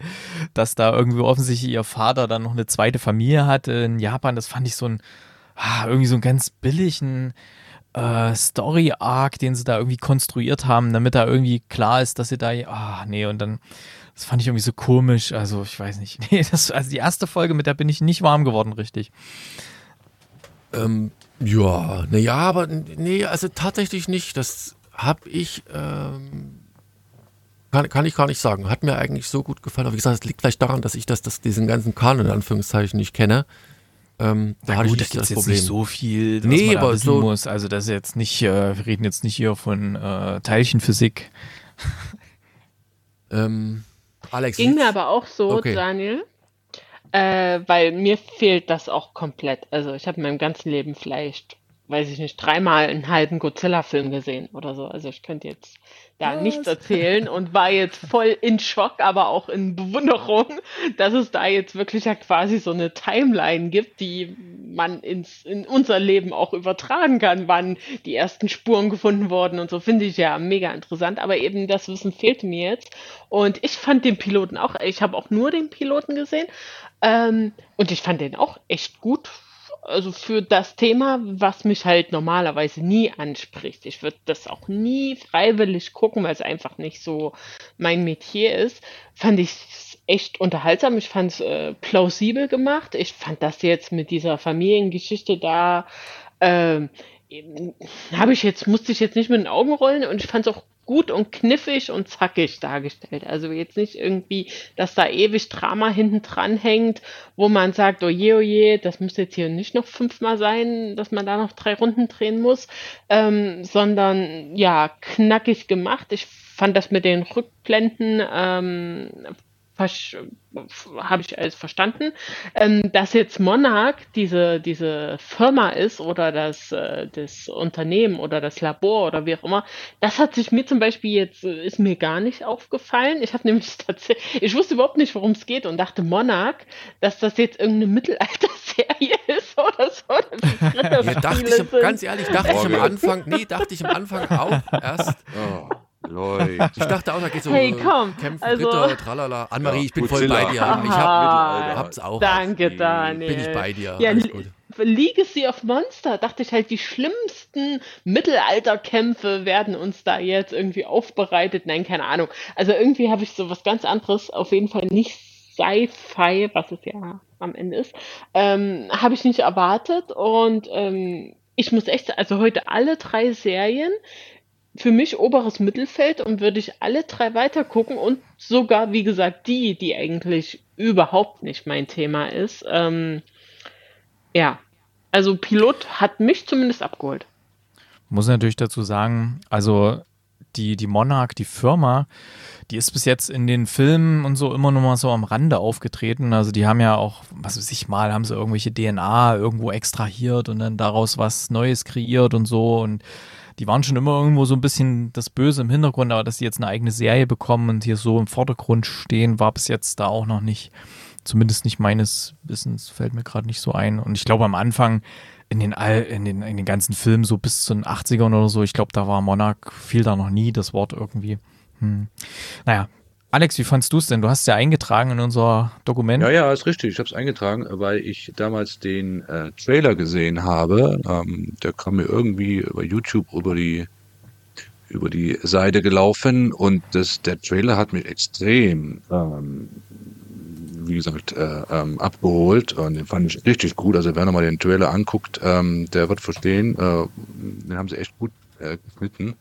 Speaker 4: dass da irgendwie offensichtlich ihr Vater dann noch eine zweite Familie hat in Japan. Das fand ich so ein, ah, irgendwie so einen ganz billigen äh, Story-Arc, den sie da irgendwie konstruiert haben, damit da irgendwie klar ist, dass sie da, ah, nee, und dann, das fand ich irgendwie so komisch. Also, ich weiß nicht. [laughs] Nee, das, also die erste Folge, mit der bin ich nicht warm geworden, richtig.
Speaker 1: Ähm, ja, naja, aber nee, also tatsächlich nicht. Das habe ich, ähm, kann, kann ich gar nicht sagen. Hat mir eigentlich so gut gefallen. Aber wie gesagt, es liegt vielleicht daran, dass ich das, das diesen ganzen Kanon in Anführungszeichen nicht kenne.
Speaker 4: Ähm, da hatte gut, ich nicht das Problem. Jetzt nicht so viel, was nee, man aber so muss. Also das ist jetzt nicht, äh, wir reden jetzt nicht hier von äh, Teilchenphysik. [laughs]
Speaker 2: ähm, Alex. Ging mir aber auch so, okay. Daniel. Äh, weil mir fehlt das auch komplett. Also ich habe in meinem ganzen Leben vielleicht weiß ich nicht, dreimal einen halben Godzilla-Film gesehen oder so. Also ich könnte jetzt da Was? nichts erzählen und war jetzt voll in Schock, aber auch in Bewunderung, dass es da jetzt wirklich ja quasi so eine Timeline gibt, die man ins, in unser Leben auch übertragen kann, wann die ersten Spuren gefunden wurden und so, finde ich ja mega interessant. Aber eben das Wissen fehlte mir jetzt. Und ich fand den Piloten auch, ich habe auch nur den Piloten gesehen. Ähm, und ich fand den auch echt gut also für das Thema, was mich halt normalerweise nie anspricht. Ich würde das auch nie freiwillig gucken, weil es einfach nicht so mein Metier ist. Fand ich echt unterhaltsam. Ich fand es äh, plausibel gemacht. Ich fand das jetzt mit dieser Familiengeschichte da äh, habe ich jetzt musste ich jetzt nicht mit den Augen rollen und ich fand es auch gut und kniffig und zackig dargestellt. Also jetzt nicht irgendwie, dass da ewig Drama hinten dran hängt, wo man sagt, oje, oje, das muss jetzt hier nicht noch fünfmal sein, dass man da noch drei Runden drehen muss, ähm, sondern ja, knackig gemacht. Ich fand das mit den Rückblenden ähm, habe ich alles verstanden. Ähm, dass jetzt Monarch diese, diese Firma ist oder das, äh, das Unternehmen oder das Labor oder wie auch immer, das hat sich mir zum Beispiel jetzt, äh, ist mir gar nicht aufgefallen. Ich habe nämlich [laughs] tatsächlich, ich wusste überhaupt nicht, worum es geht und dachte Monarch, dass das jetzt irgendeine Mittelalter-Serie [laughs] ist oder so. [laughs]
Speaker 1: Ja, dachte ich, ganz ehrlich, dachte ich am Anfang, nee, dachte ich am Anfang auch erst. Oh. Leute. Ich dachte auch, da geht so
Speaker 2: hey, komm,
Speaker 1: Kämpfen, also, Ritter, tralala. Anne-Marie, ich bin voll bei dir. Ich hab, hab's auch.
Speaker 2: Danke, Daniel.
Speaker 1: Bin ich bei dir.
Speaker 2: Ja, Legacy of Monster, dachte ich halt, die schlimmsten Mittelalterkämpfe werden uns da jetzt irgendwie aufbereitet. Nein, keine Ahnung. Also irgendwie habe ich so was ganz anderes, auf jeden Fall nicht Sci-Fi, was es ja am Ende ist, ähm, habe ich nicht erwartet und ähm, ich muss echt, also heute alle drei Serien für mich oberes Mittelfeld und würde ich alle drei weiter gucken und sogar, wie gesagt, die, die eigentlich überhaupt nicht mein Thema ist. Ähm, ja, also Pilot hat mich zumindest abgeholt.
Speaker 4: Muss natürlich dazu sagen, also die, die Monarch, die Firma, die ist bis jetzt in den Filmen und so immer nur mal so am Rande aufgetreten. Also die haben ja auch, was weiß ich mal, haben sie irgendwelche DNA irgendwo extrahiert und dann daraus was Neues kreiert und so und die waren schon immer irgendwo so ein bisschen das Böse im Hintergrund, aber dass sie jetzt eine eigene Serie bekommen und hier so im Vordergrund stehen, war bis jetzt da auch noch nicht, zumindest nicht meines Wissens, fällt mir gerade nicht so ein. Und ich glaube am Anfang in den, All, in den, in den ganzen Filmen, so bis zu den 80ern oder so, ich glaube, da war Monarch, fiel da noch nie das Wort irgendwie. Hm. Naja, Alex, wie fandst du es denn? Du hast es ja eingetragen in unser Dokument.
Speaker 3: Ja, ja, ist richtig. Ich habe es eingetragen, weil ich damals den äh, Trailer gesehen habe. Ähm, der kam mir irgendwie über YouTube über die über die Seite gelaufen und das, der Trailer hat mich extrem, ähm, wie gesagt, äh, ähm, abgeholt und den fand ich richtig gut. Also wer nochmal den Trailer anguckt, ähm, der wird verstehen, äh, den haben sie echt gut äh, geschnitten.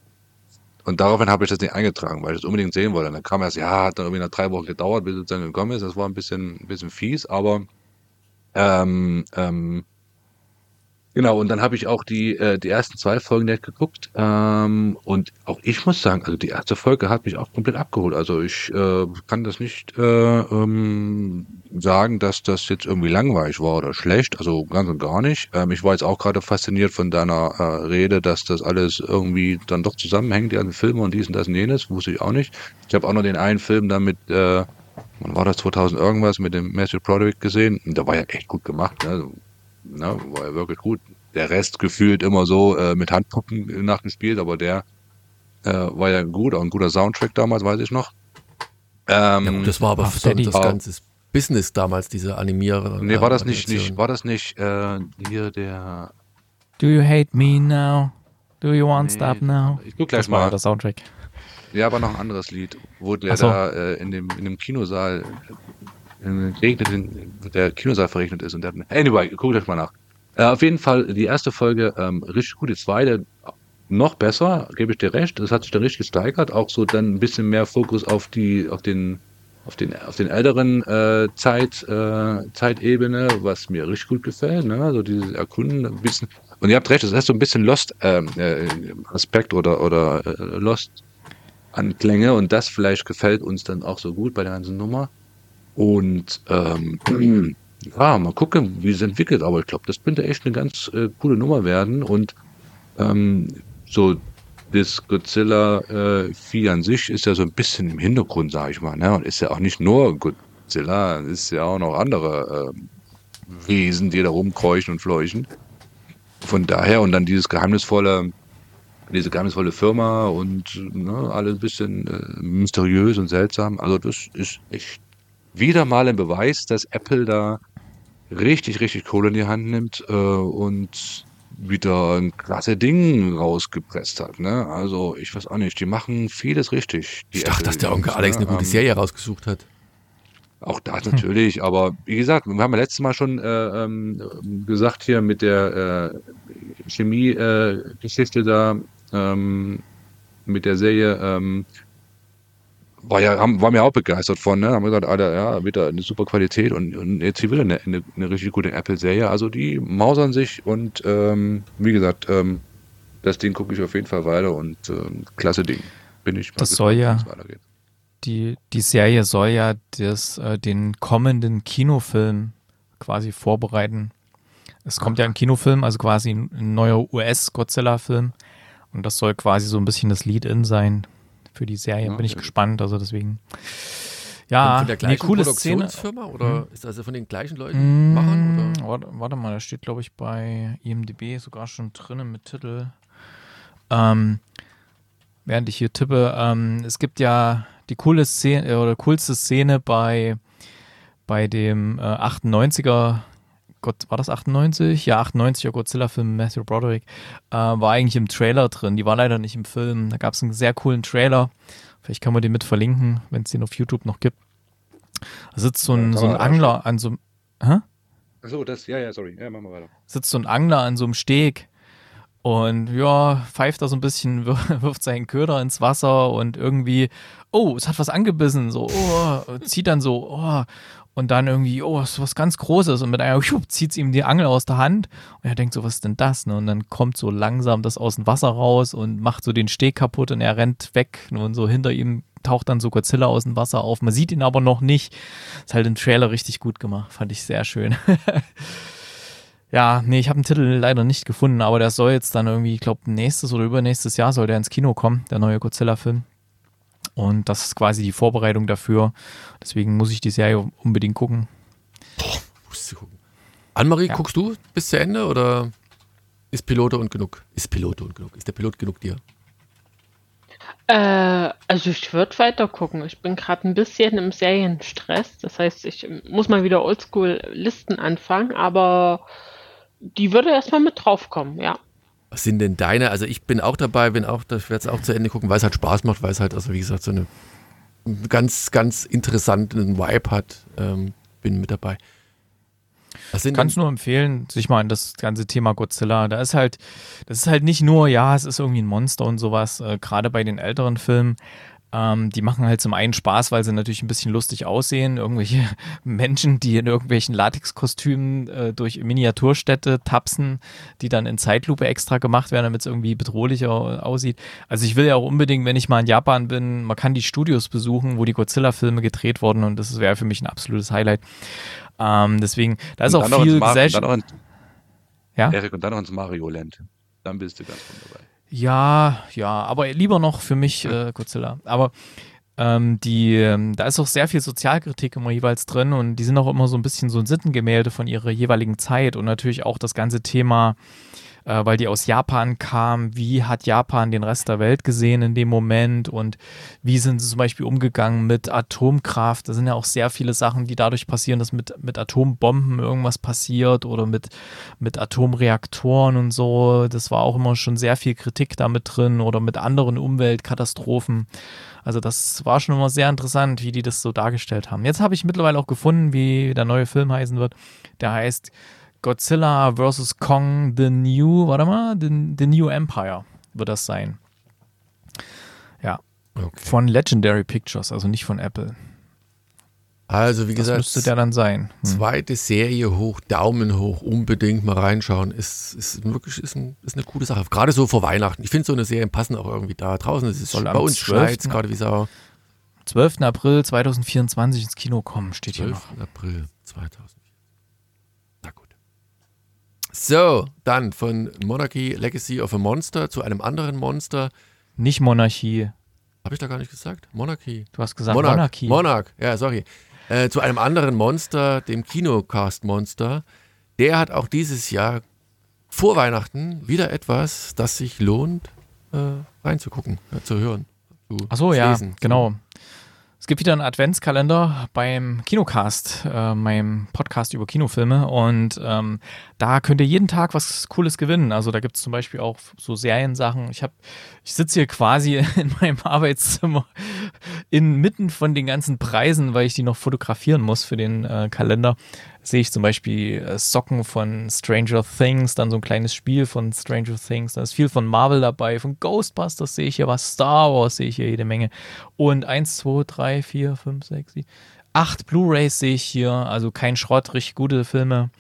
Speaker 3: Und daraufhin habe ich das nicht eingetragen, weil ich das unbedingt sehen wollte. Und dann kam erst, ja, hat dann irgendwie nach drei Wochen gedauert, bis es dann gekommen ist. Das war ein bisschen, ein bisschen fies, aber ähm, ähm, Genau, und dann habe ich auch die, äh, die ersten zwei Folgen nicht geguckt. Ähm, und auch ich muss sagen, also die erste Folge hat mich auch komplett abgeholt. Also ich äh, kann das nicht äh, ähm, sagen, dass das jetzt irgendwie langweilig war oder schlecht. Also ganz und gar nicht. Ähm, ich war jetzt auch gerade fasziniert von deiner äh, Rede, dass das alles irgendwie dann doch zusammenhängt, die ganzen Filme und dies und das und jenes. Wusste ich auch nicht. Ich habe auch noch den einen Film damit, äh, wann war das, 2000 irgendwas, mit dem Matthew Broderick gesehen. Und der war ja echt gut gemacht. Ne? Ne, war ja wirklich gut. Der Rest gefühlt immer so äh, mit Handpuppen nachgespielt, aber der äh, war ja gut, auch ein guter Soundtrack damals, weiß ich noch.
Speaker 1: Ähm, ja, das war aber Ach, so das ganze Business damals, diese Animierer.
Speaker 3: Nee, war das nicht, nicht war das nicht äh, hier der
Speaker 4: Do you hate me now? Do you want nee, stop now?
Speaker 3: Ich guck gleich das mal. War
Speaker 4: der Soundtrack.
Speaker 3: Ja, aber noch ein anderes Lied, wo der so. da äh, in, dem, in dem Kinosaal regnet, der Kinosaal verregnet ist. Und der, anyway, guckt euch mal nach. Äh, auf jeden Fall die erste Folge ähm, richtig gut, die zweite noch besser, gebe ich dir recht. Das hat sich dann richtig gesteigert. Auch so dann ein bisschen mehr Fokus auf die, auf den, auf den, auf den älteren äh, Zeit, äh, Zeitebene, was mir richtig gut gefällt. Ne? Also dieses Erkunden ein bisschen. Und ihr habt recht, das heißt so ein bisschen Lost ähm, äh, oder oder äh, Lost Anklänge und das vielleicht gefällt uns dann auch so gut bei der ganzen Nummer. Und ähm, [clears throat] ja, mal gucken, wie es entwickelt. Aber ich glaube, das könnte echt eine ganz äh, coole Nummer werden. Und ähm, so das Godzilla-Vieh äh, an sich ist ja so ein bisschen im Hintergrund, sage ich mal. Ne? Und ist ja auch nicht nur Godzilla, ist ja auch noch andere äh, Wesen, die da rumkräuchen und fleuchen. Von daher und dann dieses geheimnisvolle, diese geheimnisvolle Firma und ne, alles ein bisschen äh, mysteriös und seltsam. Also das ist echt wieder mal ein Beweis, dass Apple da richtig, richtig Kohle in die Hand nimmt äh, und wieder ein klasse Ding rausgepresst hat. Ne? Also ich weiß auch nicht, die machen vieles richtig.
Speaker 1: Ich dachte, dass der Onkel Alex eine gute ähm, Serie rausgesucht hat.
Speaker 3: Auch das natürlich, hm. aber wie gesagt, wir haben ja letztes Mal schon äh, ähm, gesagt hier mit der äh, Chemie-Geschichte äh, da, ähm, mit der Serie, ähm, war ja, haben, waren wir auch begeistert von, ne? Haben gesagt, Alter, ja, wieder eine super Qualität und, und jetzt hier wieder eine, eine, eine richtig gute Apple-Serie. Also die mausern sich und ähm, wie gesagt, ähm, das Ding gucke ich auf jeden Fall weiter und ähm, klasse Ding. Bin ich
Speaker 4: das soll ja die, die Serie soll ja das, äh, den kommenden Kinofilm quasi vorbereiten. Es kommt ja ein Kinofilm, also quasi ein neuer US-Godzilla-Film. Und das soll quasi so ein bisschen das Lead-In sein für die Serie. Ja, Bin ich gespannt. Also deswegen. Ja,
Speaker 1: von der gleichen eine coole Produktionsfirma Szene. oder hm. ist also von den gleichen Leuten machen?
Speaker 4: Oder? Warte, warte mal, da steht, glaube ich, bei IMDB sogar schon drinnen mit Titel. Ähm, während ich hier tippe, ähm, es gibt ja die coole Szene äh, oder coolste Szene bei, bei dem äh, 98er Gott, war das 98? Ja, 98er Godzilla-Film Matthew Broderick äh, war eigentlich im Trailer drin. Die war leider nicht im Film. Da gab es einen sehr coolen Trailer. Vielleicht kann man den mit verlinken, wenn es den auf YouTube noch gibt. Da sitzt so ein, so ein Angler an so einem. Hä?
Speaker 3: Achso, das, ja, ja, sorry. Ja, machen wir weiter.
Speaker 4: Sitzt so ein Angler an so einem Steg und ja, pfeift da so ein bisschen, [laughs] wirft seinen Köder ins Wasser und irgendwie, oh, es hat was angebissen, so, oh, zieht dann so, oh, und dann irgendwie, oh, ist was ganz Großes und mit einem [laughs] zieht es ihm die Angel aus der Hand und er denkt so, was ist denn das? Ne? Und dann kommt so langsam das aus dem Wasser raus und macht so den Steg kaputt und er rennt weg und so hinter ihm taucht dann so Godzilla aus dem Wasser auf. Man sieht ihn aber noch nicht. Ist halt im Trailer richtig gut gemacht, fand ich sehr schön. [laughs] Ja, nee, ich habe den Titel leider nicht gefunden, aber der soll jetzt dann irgendwie, ich glaube, nächstes oder übernächstes Jahr soll der ins Kino kommen, der neue Godzilla-Film. Und das ist quasi die Vorbereitung dafür. Deswegen muss ich die Serie unbedingt gucken.
Speaker 1: Boah, musst du gucken. Annemarie, ja. guckst du bis zu Ende oder ist Pilote und genug? Ist Pilote und genug? Ist der Pilot genug dir?
Speaker 2: Äh, also ich würde weiter gucken. Ich bin gerade ein bisschen im Serienstress. Das heißt, ich muss mal wieder Oldschool-Listen anfangen, aber die würde erstmal mit draufkommen, ja.
Speaker 1: Was sind denn deine? Also ich bin auch dabei, bin auch, ich werde es auch zu Ende gucken, weil es halt Spaß macht, weil es halt, also wie gesagt, so eine ganz, ganz interessanten Vibe hat. Ähm, bin mit dabei.
Speaker 4: Kannst nur empfehlen, sich mal an das ganze Thema Godzilla. Da ist halt, das ist halt nicht nur, ja, es ist irgendwie ein Monster und sowas, äh, gerade bei den älteren Filmen. Ähm, die machen halt zum einen Spaß, weil sie natürlich ein bisschen lustig aussehen. Irgendwelche [laughs] Menschen, die in irgendwelchen Latexkostümen äh, durch Miniaturstädte tapsen, die dann in Zeitlupe extra gemacht werden, damit es irgendwie bedrohlicher aussieht. Also ich will ja auch unbedingt, wenn ich mal in Japan bin, man kann die Studios besuchen, wo die Godzilla-Filme gedreht wurden und das wäre für mich ein absolutes Highlight. Ähm, deswegen, da ist auch viel Gesellschaft.
Speaker 3: Ja? Erik, und dann noch ins Mario Land. Dann bist du ganz wunderbar.
Speaker 4: Ja, ja, aber lieber noch für mich äh, Godzilla. Aber ähm, die, ähm, da ist auch sehr viel Sozialkritik immer jeweils drin und die sind auch immer so ein bisschen so ein Sittengemälde von ihrer jeweiligen Zeit und natürlich auch das ganze Thema äh, weil die aus Japan kam. Wie hat Japan den Rest der Welt gesehen in dem Moment und wie sind sie zum Beispiel umgegangen mit Atomkraft? Da sind ja auch sehr viele Sachen, die dadurch passieren, dass mit, mit Atombomben irgendwas passiert oder mit, mit Atomreaktoren und so. Das war auch immer schon sehr viel Kritik damit drin oder mit anderen Umweltkatastrophen. Also das war schon immer sehr interessant, wie die das so dargestellt haben. Jetzt habe ich mittlerweile auch gefunden, wie der neue Film heißen wird. Der heißt Godzilla vs. Kong, The New, warte mal, The, the New Empire wird das sein. Ja. Okay. Von Legendary Pictures, also nicht von Apple.
Speaker 1: Also, wie gesagt,
Speaker 4: das müsste der dann sein.
Speaker 1: Hm. Zweite Serie hoch, Daumen hoch, unbedingt mal reinschauen. Ist, ist wirklich ist, ein, ist eine coole Sache. Gerade so vor Weihnachten. Ich finde, so eine Serie passen auch irgendwie da. Draußen ist es bei uns schneit gerade wie Sau.
Speaker 4: 12. April 2024 ins Kino kommen, steht 12. hier noch.
Speaker 1: 12. April 2024. So, dann von Monarchy Legacy of a Monster zu einem anderen Monster.
Speaker 4: Nicht Monarchie.
Speaker 1: Habe ich da gar nicht gesagt? Monarchie.
Speaker 4: Du hast gesagt Monarch. Monarchie.
Speaker 1: Monarch, ja, sorry. äh, zu einem anderen Monster, dem Kinocast-Monster. Der hat auch dieses Jahr vor Weihnachten wieder etwas, das sich lohnt, äh, reinzugucken, äh, zu hören. Zu
Speaker 4: Achso, ja,
Speaker 1: lesen,
Speaker 4: genau. Es gibt wieder einen Adventskalender beim Kinocast, äh, meinem Podcast über Kinofilme. Und ähm, da könnt ihr jeden Tag was Cooles gewinnen. Also da gibt es zum Beispiel auch so Seriensachen. Ich habe, ich sitze hier quasi [laughs] in meinem Arbeitszimmer inmitten von den ganzen Preisen, weil ich die noch fotografieren muss für den äh, Kalender sehe ich zum Beispiel äh, Socken von Stranger Things, dann so ein kleines Spiel von Stranger Things, da ist viel von Marvel dabei, von Ghostbusters sehe ich hier was, Star Wars sehe ich hier jede Menge. Und 1, 2, 3, 4, 5, 6, 7, 8 Blu-Rays sehe ich hier, also kein Schrott, richtig gute Filme.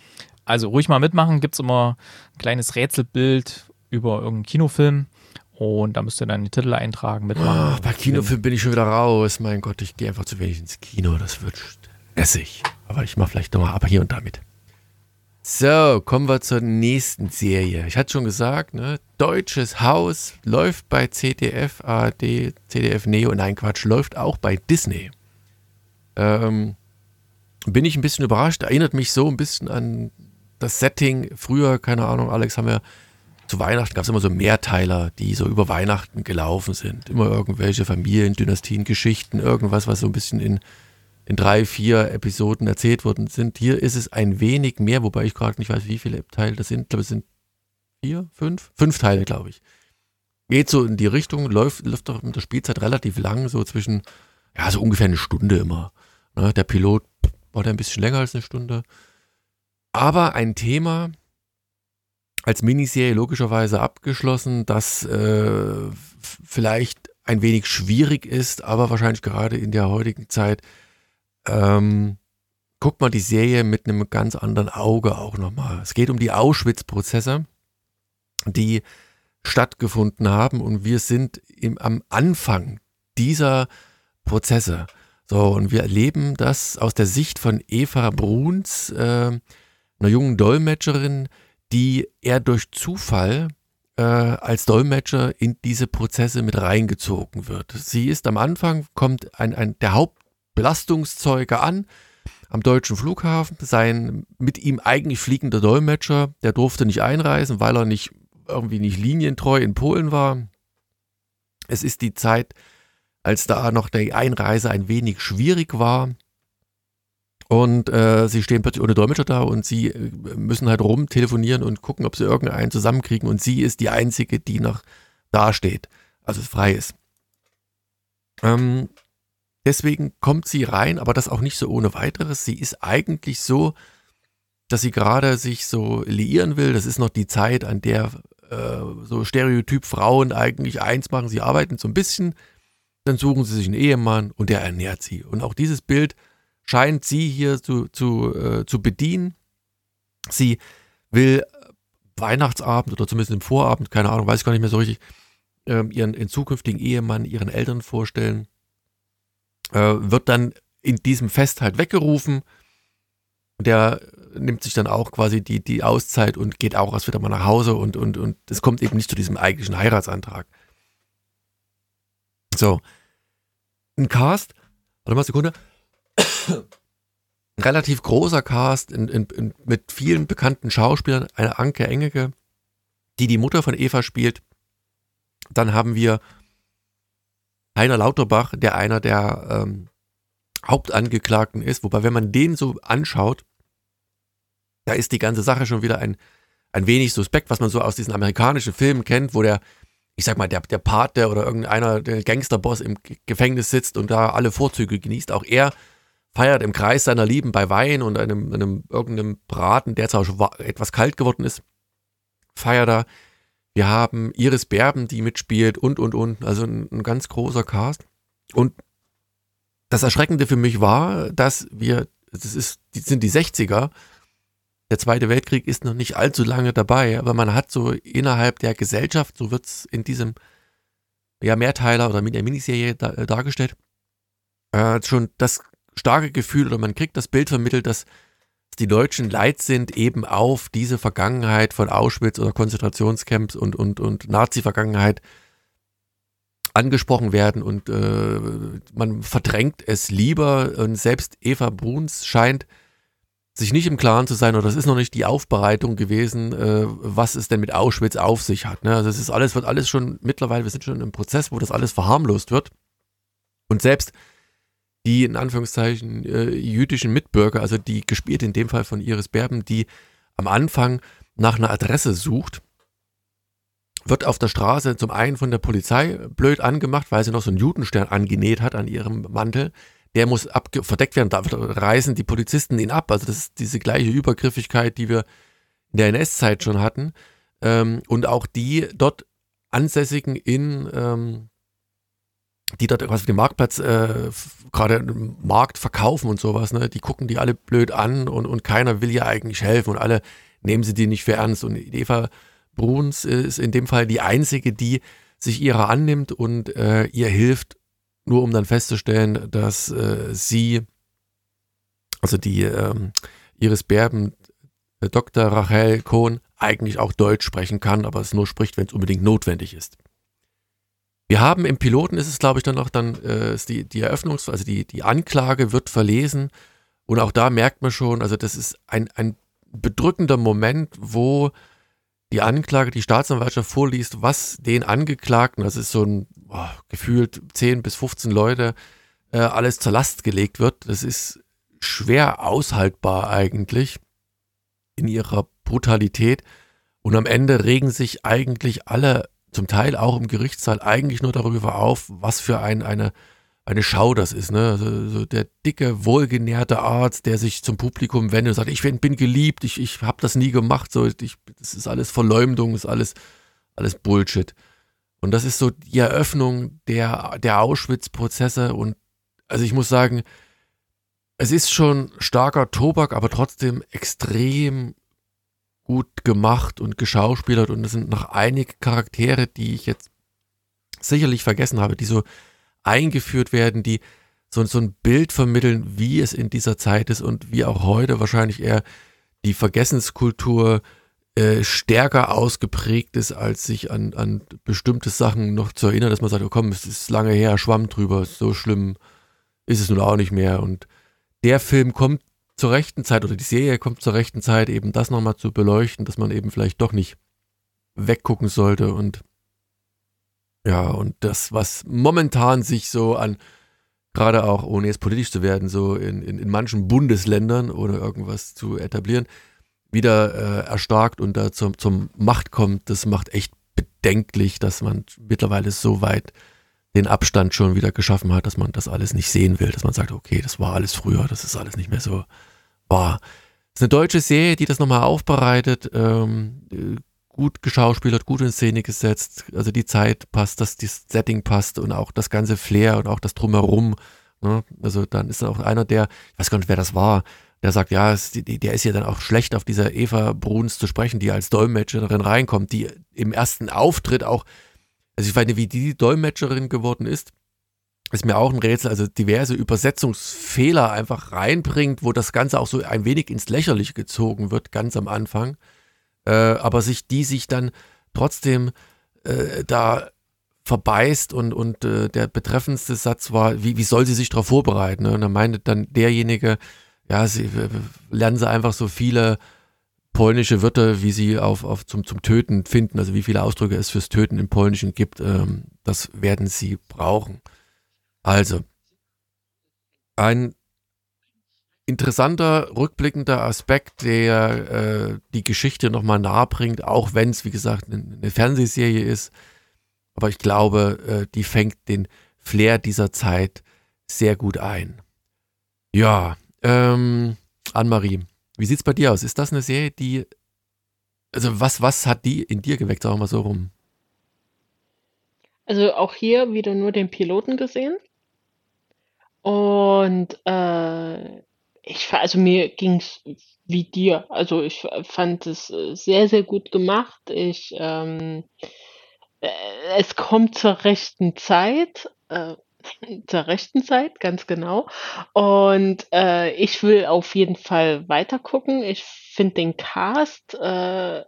Speaker 4: Also ruhig mal mitmachen, gibt es immer ein kleines Rätselbild über irgendeinen Kinofilm. Und da müsst ihr dann die Titel eintragen, mitmachen.
Speaker 1: Oh, bei Kinofilm bin ich schon wieder raus. Mein Gott, ich gehe einfach zu wenig ins Kino. Das wird Essig. Aber ich mache vielleicht nochmal aber hier und damit. So, kommen wir zur nächsten Serie. Ich hatte schon gesagt, ne, Deutsches Haus läuft bei CDF, ARD, CDF Neo, nein Quatsch, läuft auch bei Disney. Ähm, bin ich ein bisschen überrascht, erinnert mich so ein bisschen an das Setting. Früher, keine Ahnung, Alex, haben wir zu Weihnachten gab es immer so Mehrteiler, die so über Weihnachten gelaufen sind. Immer irgendwelche Familien, Dynastien, Geschichten, irgendwas, was so ein bisschen in in drei, vier Episoden erzählt worden sind. Hier ist es ein wenig mehr, wobei ich gerade nicht weiß, wie viele Teile das sind. Ich glaube, es sind vier, fünf, fünf Teile, glaube ich. Geht so in die Richtung, läuft, läuft doch mit der Spielzeit relativ lang, so zwischen, ja, so ungefähr eine Stunde immer. Ne, der Pilot war da ein bisschen länger als eine Stunde. Aber ein Thema als Miniserie logischerweise abgeschlossen, das äh, vielleicht ein wenig schwierig ist, aber wahrscheinlich gerade in der heutigen Zeit ähm, guckt man die Serie mit einem ganz anderen Auge auch nochmal. Es geht um die Auschwitz-Prozesse, die stattgefunden haben und wir sind im, am Anfang dieser Prozesse. So, und wir erleben das aus der Sicht von Eva Bruns, äh, einer jungen Dolmetscherin, die er durch Zufall äh, als Dolmetscher in diese Prozesse mit reingezogen wird. Sie ist am Anfang, kommt ein, ein, der Haupt Belastungszeuge an am deutschen Flughafen. Sein mit ihm eigentlich fliegender Dolmetscher, der durfte nicht einreisen, weil er nicht irgendwie nicht linientreu in Polen war. Es ist die Zeit, als da noch die Einreise ein wenig schwierig war. Und äh, sie stehen plötzlich ohne Dolmetscher da und sie äh, müssen halt rum telefonieren und gucken, ob sie irgendeinen zusammenkriegen. Und sie ist die Einzige, die noch dasteht, also frei ist. Ähm, Deswegen kommt sie rein, aber das auch nicht so ohne weiteres. Sie ist eigentlich so, dass sie gerade sich so liieren will. Das ist noch die Zeit, an der äh, so Stereotyp Frauen eigentlich eins machen. Sie arbeiten so ein bisschen, dann suchen sie sich einen Ehemann und der ernährt sie. Und auch dieses Bild scheint sie hier zu, zu, äh, zu bedienen. Sie will Weihnachtsabend oder zumindest im Vorabend, keine Ahnung, weiß ich gar nicht mehr so richtig, äh, ihren, ihren zukünftigen Ehemann ihren Eltern vorstellen wird dann in diesem Fest halt weggerufen. Der nimmt sich dann auch quasi die, die Auszeit und geht auch erst wieder mal nach Hause und, und, und es kommt eben nicht zu diesem eigentlichen Heiratsantrag. So. Ein Cast, warte mal eine Sekunde. Ein relativ großer Cast in, in, in, mit vielen bekannten Schauspielern. Eine Anke Engeke, die die Mutter von Eva spielt. Dann haben wir Heiner Lauterbach, der einer der ähm, Hauptangeklagten ist. Wobei, wenn man den so anschaut, da ist die ganze Sache schon wieder ein, ein wenig suspekt, was man so aus diesen amerikanischen Filmen kennt, wo der, ich sag mal, der, der Pate oder irgendeiner, der Gangsterboss im Gefängnis sitzt und da alle Vorzüge genießt. Auch er feiert im Kreis seiner Lieben bei Wein und einem, einem irgendeinem Braten, der zwar schon etwas kalt geworden ist, feiert er wir haben Iris Berben, die mitspielt und, und, und. Also ein, ein ganz großer Cast. Und das Erschreckende für mich war, dass wir, das ist, die sind die 60er. Der Zweite Weltkrieg ist noch nicht allzu lange dabei, aber man hat so innerhalb der Gesellschaft, so wird es in diesem ja, Mehrteiler oder mit der Miniserie da, äh, dargestellt, äh, schon das starke Gefühl oder man kriegt das Bild vermittelt, dass die Deutschen leid sind eben auf diese Vergangenheit von Auschwitz oder Konzentrationscamps und, und, und Nazi-Vergangenheit angesprochen werden und äh, man verdrängt es lieber. Und selbst Eva Bruns scheint sich nicht im Klaren zu sein, oder das ist noch nicht die Aufbereitung gewesen, äh, was es denn mit Auschwitz auf sich hat. Ne? Also es ist alles, wird alles schon mittlerweile, wir sind schon im Prozess, wo das alles verharmlost wird. Und selbst die in Anführungszeichen äh, jüdischen Mitbürger, also die gespielt in dem Fall von Iris Berben, die am Anfang nach einer Adresse sucht, wird auf der Straße zum einen von der Polizei blöd angemacht, weil sie noch so einen Judenstern angenäht hat an ihrem Mantel. Der muss verdeckt werden, da reißen die Polizisten ihn ab. Also das ist diese gleiche Übergriffigkeit, die wir in der NS-Zeit schon hatten. Ähm, und auch die dort Ansässigen in, ähm, die dort quasi den Marktplatz, äh, gerade Markt verkaufen und sowas, ne, die gucken die alle blöd an und, und keiner will ja eigentlich helfen und alle nehmen sie die nicht für ernst. Und Eva Bruns ist in dem Fall die einzige, die sich ihrer annimmt und äh, ihr hilft, nur um dann festzustellen, dass äh, sie, also die ähm, Iris Berben, äh, Dr. Rachel Kohn, eigentlich auch Deutsch sprechen kann, aber es nur spricht, wenn es unbedingt notwendig ist. Wir haben im Piloten ist es, glaube ich, dann noch dann äh, ist die, die Eröffnungs-, also die, die Anklage wird verlesen und auch da merkt man schon, also das ist ein, ein bedrückender Moment, wo die Anklage, die Staatsanwaltschaft vorliest, was den Angeklagten, das ist so ein oh, gefühlt 10 bis 15 Leute, äh, alles zur Last gelegt wird. Das ist schwer aushaltbar eigentlich in ihrer Brutalität. Und am Ende regen sich eigentlich alle, zum Teil auch im Gerichtssaal, eigentlich nur darüber auf, was für ein, eine eine Schau das ist, ne? Also, so der dicke, wohlgenährte Arzt, der sich zum Publikum wendet und sagt, ich bin, bin geliebt, ich, ich habe das nie gemacht, so, ich, das ist alles Verleumdung, ist alles, alles Bullshit. Und das ist so die Eröffnung der, der Auschwitz-Prozesse und also ich muss sagen, es ist schon starker Tobak, aber trotzdem extrem gut gemacht und geschauspielert und es sind noch einige Charaktere, die ich jetzt sicherlich vergessen habe, die so eingeführt werden, die so, so ein Bild vermitteln, wie es in dieser Zeit ist und wie auch heute wahrscheinlich eher die Vergessenskultur äh, stärker ausgeprägt ist, als sich an, an bestimmte Sachen noch zu erinnern, dass man sagt, oh komm, es ist lange her, Schwamm drüber, so schlimm ist es nun auch nicht mehr. Und der Film kommt zur rechten Zeit oder die Serie kommt zur rechten Zeit, eben das nochmal zu beleuchten, dass man eben vielleicht doch nicht weggucken sollte und ja, und das, was momentan sich so an, gerade auch ohne jetzt politisch zu werden, so in, in, in manchen Bundesländern oder irgendwas zu etablieren, wieder äh, erstarkt und da zum, zum Macht kommt, das macht echt bedenklich, dass man mittlerweile so weit den Abstand schon wieder geschaffen hat, dass man das alles nicht sehen will, dass man sagt, okay, das war alles früher, das ist alles nicht mehr so Das ist eine deutsche Serie, die das nochmal aufbereitet, ähm, gut geschauspielert, gut in Szene gesetzt. Also die Zeit passt, dass das Setting passt und auch das ganze Flair und auch das Drumherum. Ne? Also dann ist dann auch einer, der, ich weiß gar nicht, wer das war, der sagt, ja, es, die, der ist ja dann auch schlecht auf dieser Eva Bruns zu sprechen, die als Dolmetscherin reinkommt, die im ersten Auftritt auch, also ich weiß nicht, wie die Dolmetscherin geworden ist, ist mir auch ein Rätsel, also diverse Übersetzungsfehler einfach reinbringt, wo das Ganze auch so ein wenig ins Lächerliche gezogen wird, ganz am Anfang äh, aber sich die sich dann trotzdem äh, da verbeißt und, und äh, der betreffendste Satz war, wie, wie soll sie sich darauf vorbereiten? Ne? Und dann meinte dann derjenige, ja, sie lernen sie einfach so viele polnische Wörter, wie sie auf, auf zum, zum Töten finden, also wie viele Ausdrücke es fürs Töten im Polnischen gibt, ähm, das werden sie brauchen. Also, ein interessanter, rückblickender Aspekt, der äh, die Geschichte nochmal nahe bringt, auch wenn es, wie gesagt, eine Fernsehserie ist. Aber ich glaube, äh, die fängt den Flair dieser Zeit sehr gut ein. Ja, ähm, Anne-Marie, wie sieht's bei dir aus? Ist das eine Serie, die, also was, was hat die in dir geweckt, sagen wir mal so rum?
Speaker 2: Also auch hier wieder nur den Piloten gesehen. Und äh, ich also mir ging's wie dir. Also ich fand es äh, sehr, sehr gut gemacht. Ich, ähm, äh, es kommt zur rechten Zeit, äh, [laughs] zur rechten Zeit, ganz genau. Und äh, ich will auf jeden Fall weiter gucken. Ich finde den Cast äh,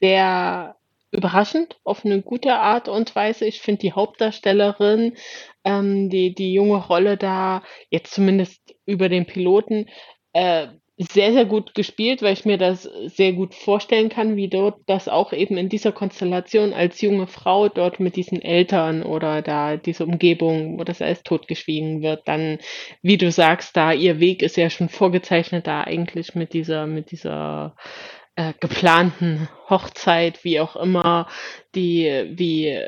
Speaker 2: sehr überraschend auf eine gute Art und Weise. Ich finde die Hauptdarstellerin, ähm, die die junge Rolle da jetzt zumindest über den Piloten, äh, sehr, sehr gut gespielt, weil ich mir das sehr gut vorstellen kann, wie dort das auch eben in dieser Konstellation als junge Frau dort mit diesen Eltern oder da diese Umgebung, wo das alles totgeschwiegen wird, dann, wie du sagst, da ihr Weg ist ja schon vorgezeichnet da eigentlich mit dieser, mit dieser äh, geplanten Hochzeit, wie auch immer, die, wie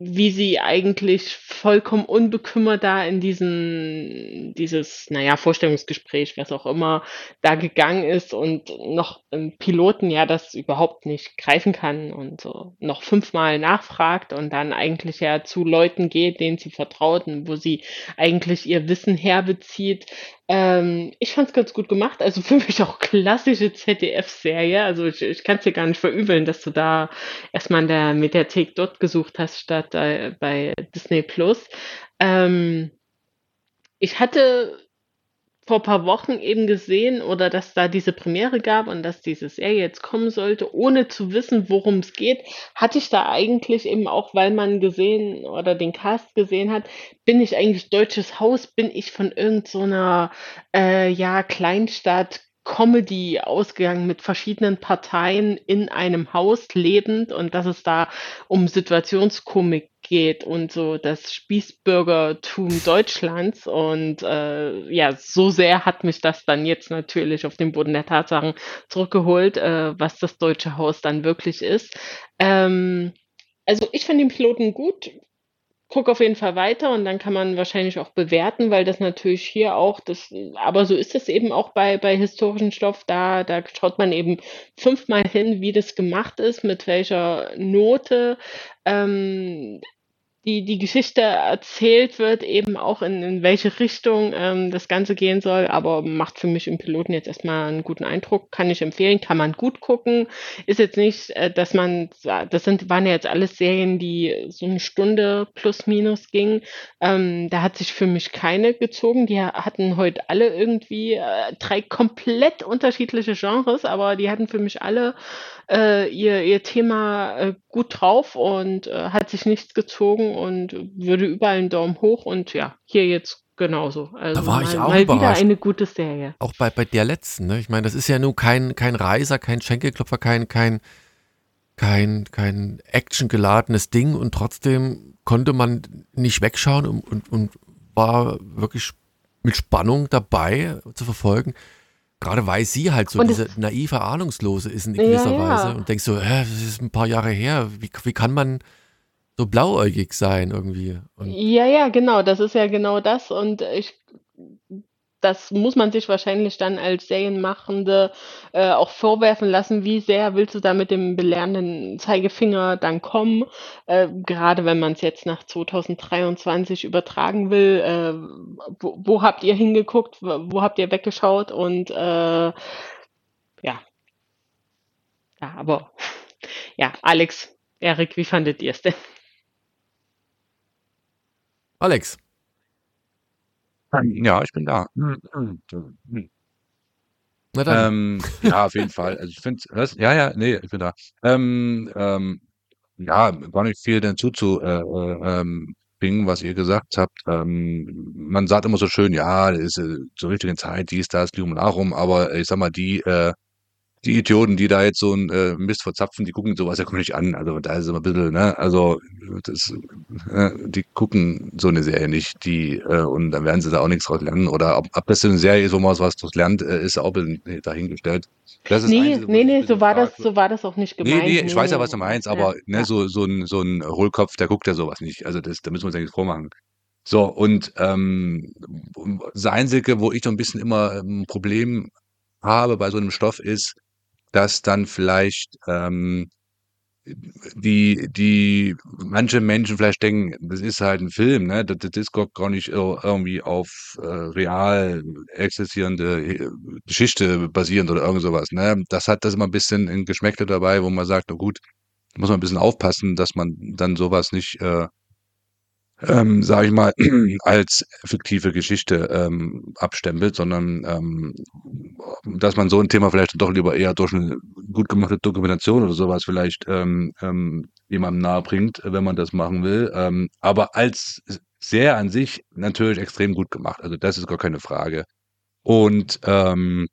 Speaker 2: wie sie eigentlich vollkommen unbekümmert da in diesen, dieses, naja, Vorstellungsgespräch, was auch immer, da gegangen ist und noch im Piloten ja das überhaupt nicht greifen kann und so noch fünfmal nachfragt und dann eigentlich ja zu Leuten geht, denen sie vertrauten, wo sie eigentlich ihr Wissen herbezieht, ähm, ich fand es ganz gut gemacht. Also für mich auch klassische ZDF-Serie. Also ich, ich kann es dir gar nicht verübeln, dass du da erstmal in der Mediathek dort gesucht hast, statt äh, bei Disney Plus. Ähm, ich hatte vor paar Wochen eben gesehen oder dass da diese Premiere gab und dass diese Serie jetzt kommen sollte, ohne zu wissen, worum es geht, hatte ich da eigentlich eben auch, weil man gesehen oder den Cast gesehen hat, bin ich eigentlich deutsches Haus, bin ich von irgendeiner so äh, ja Kleinstadt Comedy ausgegangen mit verschiedenen Parteien in einem Haus lebend und dass es da um Situationskomik geht und so das Spießbürgertum Deutschlands. Und äh, ja, so sehr hat mich das dann jetzt natürlich auf den Boden der Tatsachen zurückgeholt, äh, was das deutsche Haus dann wirklich ist. Ähm, also ich finde den Piloten gut guck auf jeden Fall weiter und dann kann man wahrscheinlich auch bewerten, weil das natürlich hier auch das, aber so ist es eben auch bei, bei historischen Stoff, da, da schaut man eben fünfmal hin, wie das gemacht ist, mit welcher Note. Ähm, die, die Geschichte erzählt wird, eben auch in, in welche Richtung ähm, das Ganze gehen soll, aber macht für mich im Piloten jetzt erstmal einen guten Eindruck, kann ich empfehlen, kann man gut gucken. Ist jetzt nicht, äh, dass man, das sind, waren ja jetzt alles Serien, die so eine Stunde plus minus gingen. Ähm, da hat sich für mich keine gezogen. Die hatten heute alle irgendwie äh, drei komplett unterschiedliche Genres, aber die hatten für mich alle äh, ihr, ihr Thema äh, gut drauf und äh, hat sich nichts gezogen und würde überall einen Daumen hoch und ja, hier jetzt genauso.
Speaker 1: Also da war
Speaker 2: mal,
Speaker 1: ich auch
Speaker 2: mal
Speaker 1: überrascht.
Speaker 2: wieder eine gute Serie.
Speaker 1: Auch bei, bei der letzten, ne? Ich meine, das ist ja nun kein, kein Reiser, kein Schenkelklopfer, kein, kein, kein, kein actiongeladenes Ding und trotzdem konnte man nicht wegschauen und, und, und war wirklich mit Spannung dabei zu verfolgen. Gerade weil sie halt so
Speaker 2: Und
Speaker 1: diese
Speaker 2: es,
Speaker 1: naive Ahnungslose ist in
Speaker 2: ja,
Speaker 1: gewisser Weise
Speaker 2: ja.
Speaker 1: und denkst so, hä, das ist ein paar Jahre her, wie, wie kann man so blauäugig sein irgendwie? Und
Speaker 2: Ja, ja, genau, das ist ja genau das. Und ich, das muss man sich wahrscheinlich dann als Serienmachende äh, auch vorwerfen lassen, wie sehr willst du da mit dem belehrenden Zeigefinger dann kommen, äh, gerade wenn man es jetzt nach 2023 übertragen will. Äh, wo, wo habt ihr hingeguckt, wo, habt ihr weggeschaut und äh, ja, ja, aber ja, Alex, Erik, wie fandet ihr es denn?
Speaker 1: Alex,
Speaker 3: Ja, ich bin da. Hm, hm, hm.
Speaker 1: na dann,
Speaker 3: Ähm, ja, auf jeden Fall. Also ich finde, was? Ja, ja, nee, ich bin da. Ähm, ähm, ja, gar nicht viel dazu zu äh, äh, ähm, bringen, was ihr gesagt habt. Ähm, man sagt immer so schön, ja, das ist äh, zur richtigen Zeit, dies, das, Lirum Larum, aber ich sag mal, die äh, die Idioten, die da jetzt so 'n, äh, Mist verzapfen, die gucken sowas ja gar nicht an. Also, da ist immer 'n bisschen, ne also, das äh, die gucken so eine Serie nicht, die äh, und dann werden sie da auch nichts draus lernen oder ob ob das so 'ne Serie ist, wo man was draus lernt, äh, ist auch bisschen dahingestellt. Das ist
Speaker 2: Nee,
Speaker 3: Einzige,
Speaker 2: nee, nee, so war das, so war das auch nicht
Speaker 3: Ne,
Speaker 2: gemeint.
Speaker 3: ne, ich weiß ja,
Speaker 2: Nee,
Speaker 3: was du meinst,
Speaker 2: ja,
Speaker 3: aber, ne,
Speaker 2: ja.
Speaker 3: so so 'n so 'n Hohlkopf, der guckt ja sowas nicht. Also, das da müssen wir uns nichts vormachen. So, und, ähm, das Einzige, wo ich so 'n bisschen immer 'n Problem habe bei so 'nem Stoff ist, dass dann vielleicht, ähm, die die manche Menschen vielleicht denken, das ist halt 'n Film, ne? Das das ist gar nicht ir irgendwie auf, äh, real existierende, äh, Geschichte basierend oder irgend so was, ne? Das hat das immer 'n bisschen 'n Geschmäckle dabei, wo man sagt: „Na gut, muss man 'n bisschen aufpassen, dass man dann so was nicht, äh, ähm, sage ich mal, [clears throat] als fiktive Geschichte ähm, abstempelt, sondern ähm, dass man so ein Thema vielleicht doch lieber eher durch eine gut gemachte Dokumentation oder sowas vielleicht ähm, ähm, jemandem nahe bringt, wenn man das machen will. Ähm, aber als sehr an sich natürlich extrem gut gemacht. Also das ist gar keine Frage. Und ähm,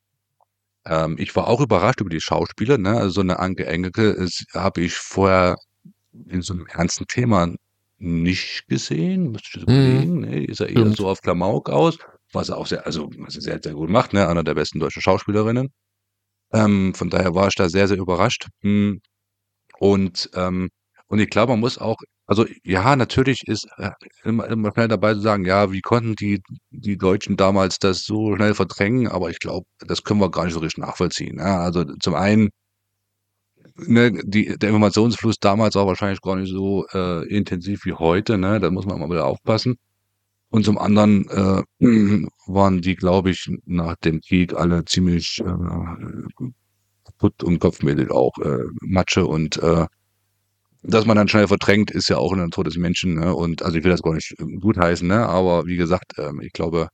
Speaker 3: ähm, ich war auch überrascht über die Schauspieler. Ne? Also so eine Anke Engelke habe ich vorher in so einem ernsten Thema nicht gesehen. Müsste ich das
Speaker 1: Mhm.
Speaker 3: überlegen. Nee, ist er eher
Speaker 1: Stimmt.
Speaker 3: so auf Klamauk aus. Was er auch sehr, also was er sehr, sehr gut macht. Ne? Einer der besten deutschen Schauspielerinnen. Ähm, von daher war ich da sehr, sehr überrascht. Hm. Und, ähm, und ich glaube, man muss auch, also ja, natürlich ist äh, immer, immer schnell dabei zu sagen, ja, wie konnten die, die Deutschen damals das so schnell verdrängen? Aber ich glaube, das können wir gar nicht so richtig nachvollziehen. Ja? Also zum einen, ne, die, der Informationsfluss damals war wahrscheinlich gar nicht so äh, intensiv wie heute. Ne? Da muss man mal wieder aufpassen. Und zum anderen äh, [clears throat] waren die, glaube ich, nach dem Krieg alle ziemlich äh, kaputt und kopfmäßig auch äh, Matsche und äh, dass man dann schnell verdrängt, ist ja auch in der Natur des Menschen. Ne? Und also ich will das gar nicht ähm, gutheißen, ne? aber wie gesagt, ähm, ich glaube,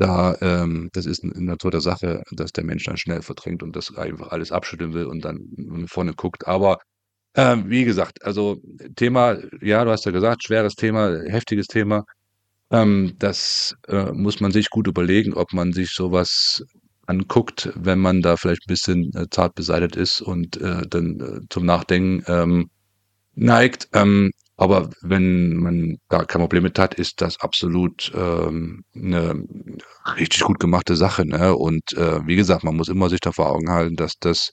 Speaker 3: da ähm, das ist in Natur der Sache, dass der Mensch dann schnell verdrängt und das einfach alles abschütteln will und dann vorne guckt. Aber ähm, wie gesagt, also Thema, ja, du hast ja gesagt, schweres Thema, heftiges Thema. Ähm, das äh, muss man sich gut überlegen, ob man sich sowas anguckt, wenn man da vielleicht ein bisschen äh, zart beseitigt ist und äh, dann äh, zum Nachdenken ähm, neigt. Ähm, aber wenn man da kein Problem mit hat, ist das absolut ähm, eine richtig gut gemachte Sache. Ne? Und äh, wie gesagt, man muss immer sich da vor Augen halten, dass das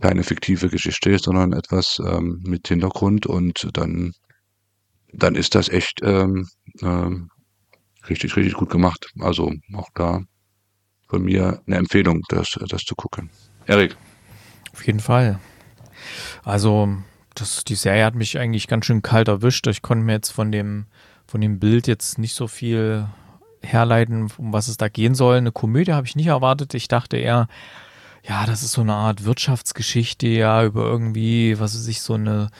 Speaker 3: keine fiktive Geschichte ist, sondern etwas ähm, mit Hintergrund und dann, dann ist das echt ähm, ähm, richtig, richtig gut gemacht. Also auch da von mir eine Empfehlung, das, das zu gucken. Erik.
Speaker 4: Auf jeden Fall. Also, das, die Serie hat mich eigentlich ganz schön kalt erwischt. Ich konnte mir jetzt von dem, von dem Bild jetzt nicht so viel herleiten, um was es da gehen soll. Eine Komödie habe ich nicht erwartet. Ich dachte eher, ja, das ist so eine Art Wirtschaftsgeschichte, ja, über irgendwie, was weiß ich, so eine,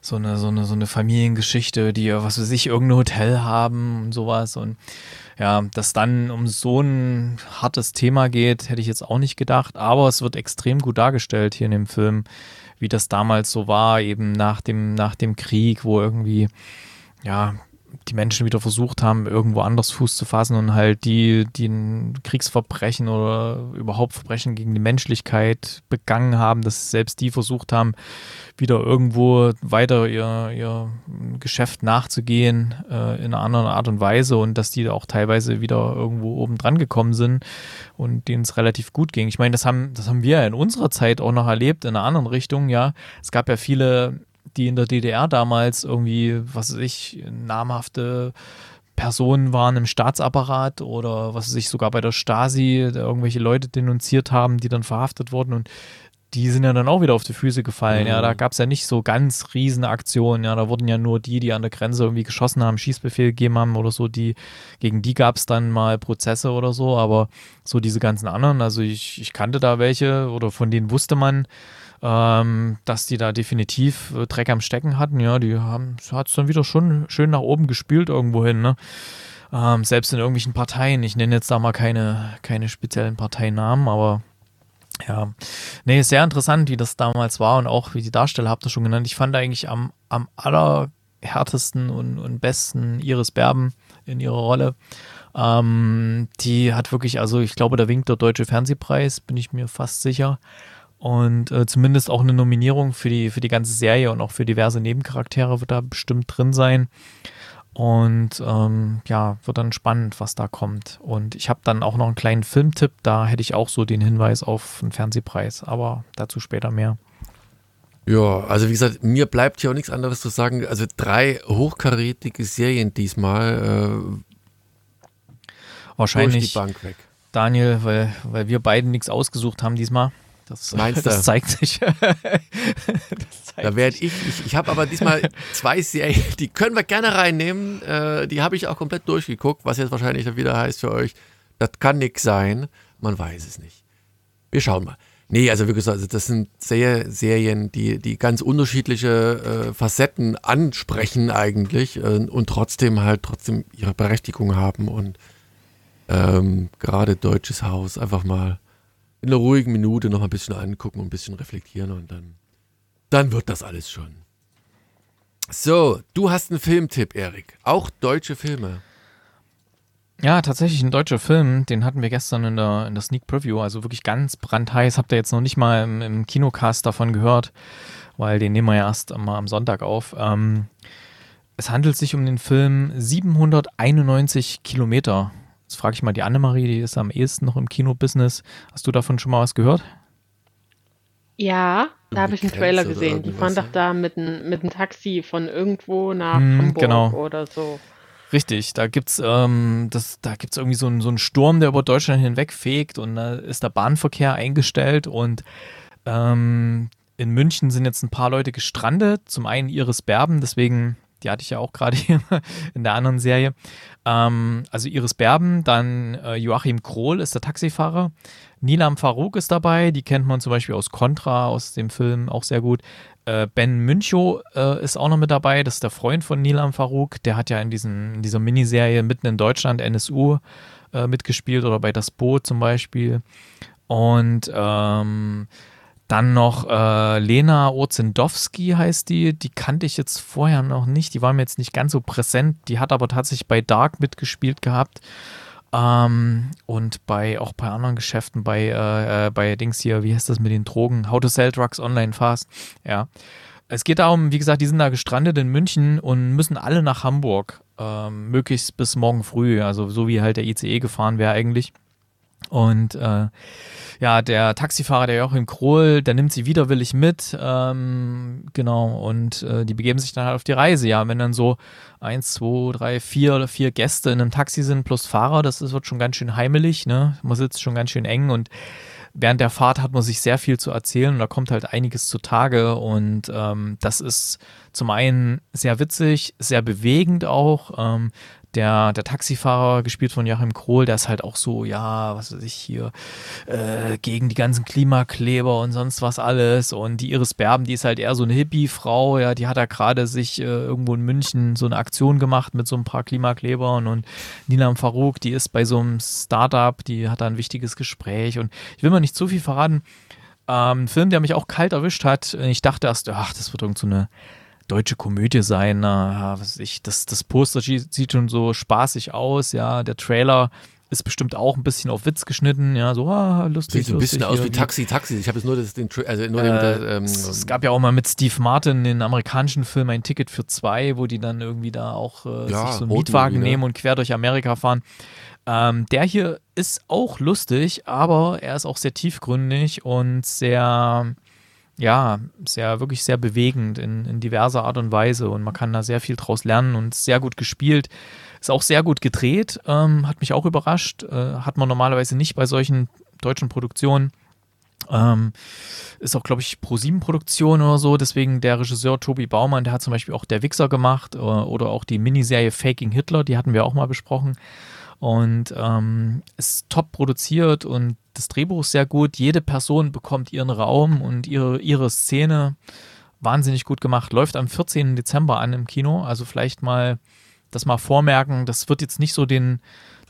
Speaker 4: so eine, so eine, so eine Familiengeschichte, die, was weiß ich, irgendein Hotel haben und sowas. Und ja, dass dann um so ein hartes Thema geht, hätte ich jetzt auch nicht gedacht. Aber es wird extrem gut dargestellt hier in dem Film, wie das damals so war, eben nach dem, nach dem Krieg, wo irgendwie, ja, die Menschen wieder versucht haben, irgendwo anders Fuß zu fassen und halt die, die ein Kriegsverbrechen oder überhaupt Verbrechen gegen die Menschlichkeit begangen haben, dass selbst die versucht haben, wieder irgendwo weiter ihr, ihr Geschäft nachzugehen äh, in einer anderen Art und Weise und dass die auch teilweise wieder irgendwo oben dran gekommen sind und denen es relativ gut ging. Ich meine, das haben, das haben wir in unserer Zeit auch noch erlebt, in einer anderen Richtung, ja. Es gab ja viele die in der DDR damals irgendwie, was weiß ich, namhafte Personen waren im Staatsapparat oder was weiß ich, sogar bei der Stasi, irgendwelche Leute denunziert haben, die dann verhaftet wurden und die sind ja dann auch wieder auf die Füße gefallen. Mhm. Ja, da gab es ja nicht so ganz riesen Aktionen. Ja, da wurden ja nur die, die an der Grenze irgendwie geschossen haben, Schießbefehl gegeben haben oder so, die, gegen die gab es dann mal Prozesse oder so, aber so diese ganzen anderen, also ich, ich kannte da welche oder von denen wusste man, ähm, dass die da definitiv äh, Dreck am Stecken hatten. Ja, die haben es dann wieder schon schön nach oben gespült irgendwo hin. Ne? Ähm, selbst in irgendwelchen Parteien. Ich nenne jetzt da mal keine, keine speziellen Parteinamen, aber ja, nee, sehr interessant, wie das damals war und auch wie die Darsteller habt ihr schon genannt. Ich fand eigentlich am, am allerhärtesten und, und besten Iris Berben in ihrer Rolle. Ähm, die hat wirklich, also ich glaube, da winkt der Deutsche Fernsehpreis, bin ich mir fast sicher und äh, zumindest auch eine Nominierung für die, für die ganze Serie und auch für diverse Nebencharaktere wird da bestimmt drin sein. Und ähm, ja, wird dann spannend, was da kommt. Und ich habe dann auch noch einen kleinen Filmtipp, da hätte ich auch so den Hinweis auf einen Fernsehpreis, aber dazu später mehr.
Speaker 1: Ja, also wie gesagt, mir bleibt hier auch nichts anderes zu sagen. Also drei hochkarätige Serien diesmal. Äh,
Speaker 4: Wahrscheinlich
Speaker 1: die Bank weg.
Speaker 4: Daniel, weil, weil wir beiden nichts ausgesucht haben diesmal. Das,
Speaker 1: Meinst [laughs]
Speaker 4: das zeigt sich. [laughs] das zeigt
Speaker 1: Da werde ich, ich, ich habe aber diesmal [laughs] zwei Serien, die können wir gerne reinnehmen. Äh, die habe ich auch komplett durchgeguckt, was jetzt wahrscheinlich wieder heißt für euch, das kann nix sein. Man weiß es nicht. Wir schauen mal. Nee, also wie gesagt, also das sind sehr Serien, die, die ganz unterschiedliche äh, Facetten ansprechen eigentlich äh, und trotzdem halt trotzdem ihre Berechtigung haben und ähm, gerade Deutsches Haus einfach mal in einer ruhigen Minute noch ein bisschen angucken und ein bisschen reflektieren und dann, dann wird das alles schon. So, du hast einen Filmtipp, Erik. Auch deutsche Filme.
Speaker 4: Ja, tatsächlich ein deutscher Film, den hatten wir gestern in der, in der Sneak Preview, also wirklich ganz brandheiß. Habt ihr jetzt noch nicht mal im, im Kinocast davon gehört, weil den nehmen wir ja erst mal am Sonntag auf. Ähm, es handelt sich um den Film 791 Kilometer. Jetzt frage ich mal die Annemarie, die ist am ehesten noch im Kinobusiness. Hast du davon schon mal was gehört?
Speaker 2: Ja, da habe ich einen Trailer gesehen. Die fahren doch da mit einem Taxi von irgendwo nach
Speaker 4: Hm,
Speaker 2: Hamburg
Speaker 4: genau.
Speaker 2: oder so.
Speaker 4: Richtig, da gibt's ähm, das, da gibt's irgendwie so einen, so einen Sturm, der über Deutschland hinwegfegt und da ist der Bahnverkehr eingestellt und ähm, in München sind jetzt ein paar Leute gestrandet. Zum einen Iris Berben, deswegen, die hatte ich ja auch gerade [laughs] hier in der anderen Serie. Ähm, also Iris Berben, dann äh, Joachim Krohl ist der Taxifahrer. Nilam Farouk ist dabei, die kennt man zum Beispiel aus Contra, aus dem Film auch sehr gut. Äh, ben Münchow äh, ist auch noch mit dabei, das ist der Freund von Nilam Farouk. Der hat ja in, diesen, in dieser Miniserie mitten in Deutschland NSU äh, mitgespielt oder bei Das Boot zum Beispiel. Und ähm, dann noch äh, Lena Ozendowski heißt die. Die kannte ich jetzt vorher noch nicht. Die war mir jetzt nicht ganz so präsent. Die hat aber tatsächlich bei Dark mitgespielt gehabt. Ähm, und bei auch bei anderen Geschäften, bei, äh, äh, bei Dings hier, wie heißt das mit den Drogen? How to sell drugs online fast. Ja. Es geht darum, wie gesagt, die sind da gestrandet in München und müssen alle nach Hamburg. Ähm, möglichst bis morgen früh. Also so wie halt der ICE gefahren wäre eigentlich. Und äh, ja, der Taxifahrer, der Joachim Krohl, der nimmt sie widerwillig mit, ähm, genau, und äh, die begeben sich dann halt auf die Reise. Ja, wenn dann so eins, zwei, drei, vier oder vier Gäste in einem Taxi sind plus Fahrer, das ist, wird schon ganz schön heimelig, ne? Man sitzt schon ganz schön eng und während der Fahrt hat man sich sehr viel zu erzählen und da kommt halt einiges zutage und ähm, das ist zum einen sehr witzig, sehr bewegend auch. Ähm, der, der Taxifahrer, gespielt von Joachim Krohl, der ist halt auch so, ja, was weiß ich hier, äh, gegen die ganzen Klimakleber und sonst was alles. Und die Iris Berben, die ist halt eher so eine Hippie-Frau, ja, die hat da gerade sich äh, irgendwo in München so eine Aktion gemacht mit so ein paar Klimaklebern. Und Nilam Farouk, die ist bei so einem Startup, die hat da ein wichtiges Gespräch. Und ich will mal nicht zu viel verraten. Ähm, ein Film, der mich auch kalt erwischt hat. Ich dachte erst, ach, das wird irgend so eine deutsche Komödie sein. Na, was ich, das, das Poster sieht schon so spaßig aus, ja. Der Trailer ist bestimmt auch ein bisschen auf Witz geschnitten, ja, so ah, lustig.
Speaker 1: Sieht so ein bisschen aus wie. Taxi, Taxi. Ich habe jetzt nur das, den, also nur
Speaker 4: Äh,
Speaker 1: den, das, ähm,
Speaker 4: es, gab ja auch mal mit Steve Martin den amerikanischen Film Ein Ticket für zwei, wo die dann irgendwie da auch äh,
Speaker 1: Ja,
Speaker 4: sich so einen Mietwagen
Speaker 1: ne?
Speaker 4: nehmen und quer durch Amerika fahren. Ähm, der hier ist auch lustig, aber er ist auch sehr tiefgründig und sehr, ja, sehr, wirklich sehr bewegend in, in diverser Art und Weise und man kann da sehr viel draus lernen und sehr gut gespielt. Ist auch sehr gut gedreht, ähm, hat mich auch überrascht. Äh, hat man normalerweise nicht bei solchen deutschen Produktionen. Ähm, ist auch, glaube ich, Pro-7-Produktion oder so. Deswegen der Regisseur Tobi Baumann, der hat zum Beispiel auch Der Wichser gemacht äh, oder auch die Miniserie Faking Hitler, die hatten wir auch mal besprochen. Und ähm, ist top produziert und das Drehbuch ist sehr gut. Jede Person bekommt ihren Raum und ihre, ihre Szene. Wahnsinnig gut gemacht. Läuft am 14. Dezember an im Kino. Also vielleicht mal das mal vormerken. Das wird jetzt nicht so den,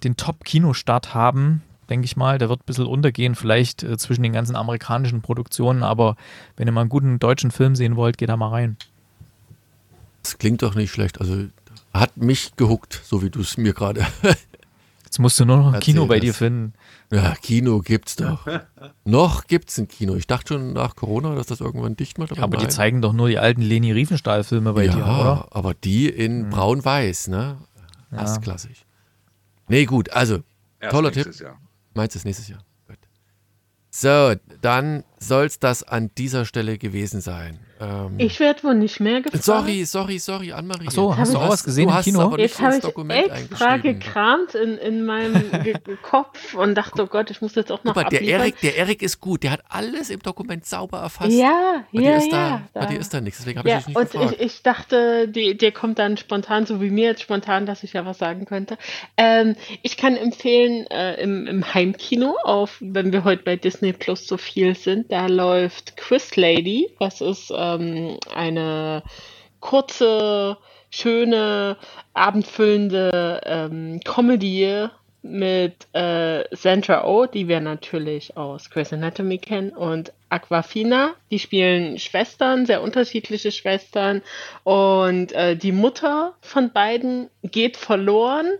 Speaker 4: den Top-Kinostart haben, denke ich mal. Der wird ein bisschen untergehen, vielleicht äh, zwischen den ganzen amerikanischen Produktionen. Aber wenn ihr mal einen guten deutschen Film sehen wollt, geht da mal rein.
Speaker 1: das klingt doch nicht schlecht. Also hat mich gehuckt, so wie du es mir gerade.
Speaker 4: Jetzt musst du nur noch ein
Speaker 1: Erzähl
Speaker 4: Kino bei
Speaker 1: das.
Speaker 4: dir finden.
Speaker 1: ja, Kino gibt's doch. Noch gibt's ein Kino. Ich dachte schon nach Corona, dass das irgendwann dicht macht.
Speaker 4: Aber die
Speaker 1: nein.
Speaker 4: zeigen doch nur die alten Leni Riefenstahl-Filme bei
Speaker 1: ja,
Speaker 4: dir, oder?
Speaker 1: aber die in braun-weiß, ne? Erstklassig. Nee, gut, also
Speaker 3: Erst
Speaker 1: Toller
Speaker 3: nächstes Jahr.
Speaker 1: Meinst du es nächstes Jahr? Gut. So, dann soll es das an dieser Stelle gewesen sein. Ähm,
Speaker 2: Ich werde wohl nicht mehr gefragt.
Speaker 1: sorry, sorry, sorry, Anne-Marie.
Speaker 4: Ach so, hast
Speaker 2: du
Speaker 4: auch was gesehen
Speaker 1: du
Speaker 4: im
Speaker 1: hast
Speaker 4: Kino?
Speaker 2: Jetzt habe ich
Speaker 1: Dokument
Speaker 2: extra gekramt in, in meinem [laughs] Kopf und dachte, oh Gott, ich muss jetzt auch noch
Speaker 1: Guck mal, der
Speaker 2: abliefern.
Speaker 1: Erik, der Erik ist gut. Der hat alles im Dokument sauber erfasst.
Speaker 2: Ja,
Speaker 1: bei
Speaker 2: ja,
Speaker 1: dir ist
Speaker 2: ja.
Speaker 1: da, bei dir ist da nichts. Deswegen habe
Speaker 2: ja,
Speaker 1: ich dich nicht
Speaker 2: und
Speaker 1: gefragt.
Speaker 2: ich, ich dachte, die, dir kommt dann spontan, so wie mir jetzt spontan, dass ich ja was sagen könnte. Ähm, ich kann empfehlen, äh, im, im Heimkino, auf, wenn wir heute bei Disney Plus so viel sind, da läuft Quiz Lady. Das ist ähm, eine kurze, schöne, abendfüllende ähm, Comedy mit äh, Sandra Oh, die wir natürlich aus Grey's Anatomy kennen, und Aquafina. Die spielen Schwestern, sehr unterschiedliche Schwestern. Und äh, die Mutter von beiden geht verloren.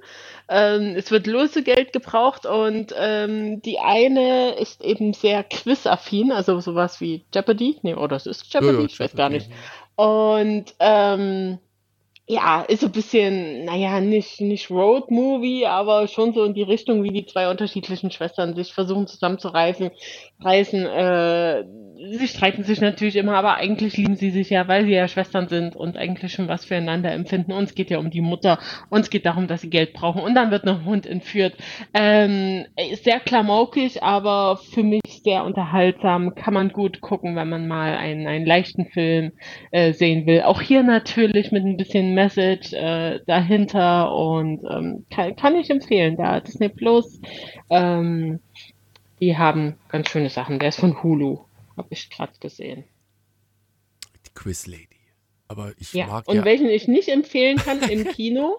Speaker 2: Ähm, es wird Lösegeld gebraucht und ähm, die eine ist eben sehr quizaffin, also sowas wie Jeopardy. Nee, oder es ist Jeopardy,
Speaker 1: Ja, ja,
Speaker 2: ich weiß gar nicht. Und ähm, ja, ist so ein bisschen, naja, nicht, nicht Road Movie, aber schon so in die Richtung, wie die zwei unterschiedlichen Schwestern sich versuchen zusammenzureißen. Reißen, äh, sie streiten sich natürlich immer, aber eigentlich lieben sie sich ja, weil sie ja Schwestern sind und eigentlich schon was füreinander empfinden. Uns geht ja um die Mutter, uns geht darum, dass sie Geld brauchen und dann wird noch ein Hund entführt. Ähm, ist sehr klamaukig, aber für mich sehr unterhaltsam. Kann man gut gucken, wenn man mal einen, einen leichten Film äh, sehen will. Auch hier natürlich mit ein bisschen Message äh, dahinter und ähm, kann, kann ich empfehlen. Da Disney Plus, ähm, die haben ganz schöne Sachen. Der ist von Hulu, habe ich gerade gesehen.
Speaker 1: Die Quiz Lady. Aber ich
Speaker 2: Ja,
Speaker 1: mag
Speaker 2: und
Speaker 1: ja.
Speaker 2: welchen ich nicht empfehlen kann im Kino,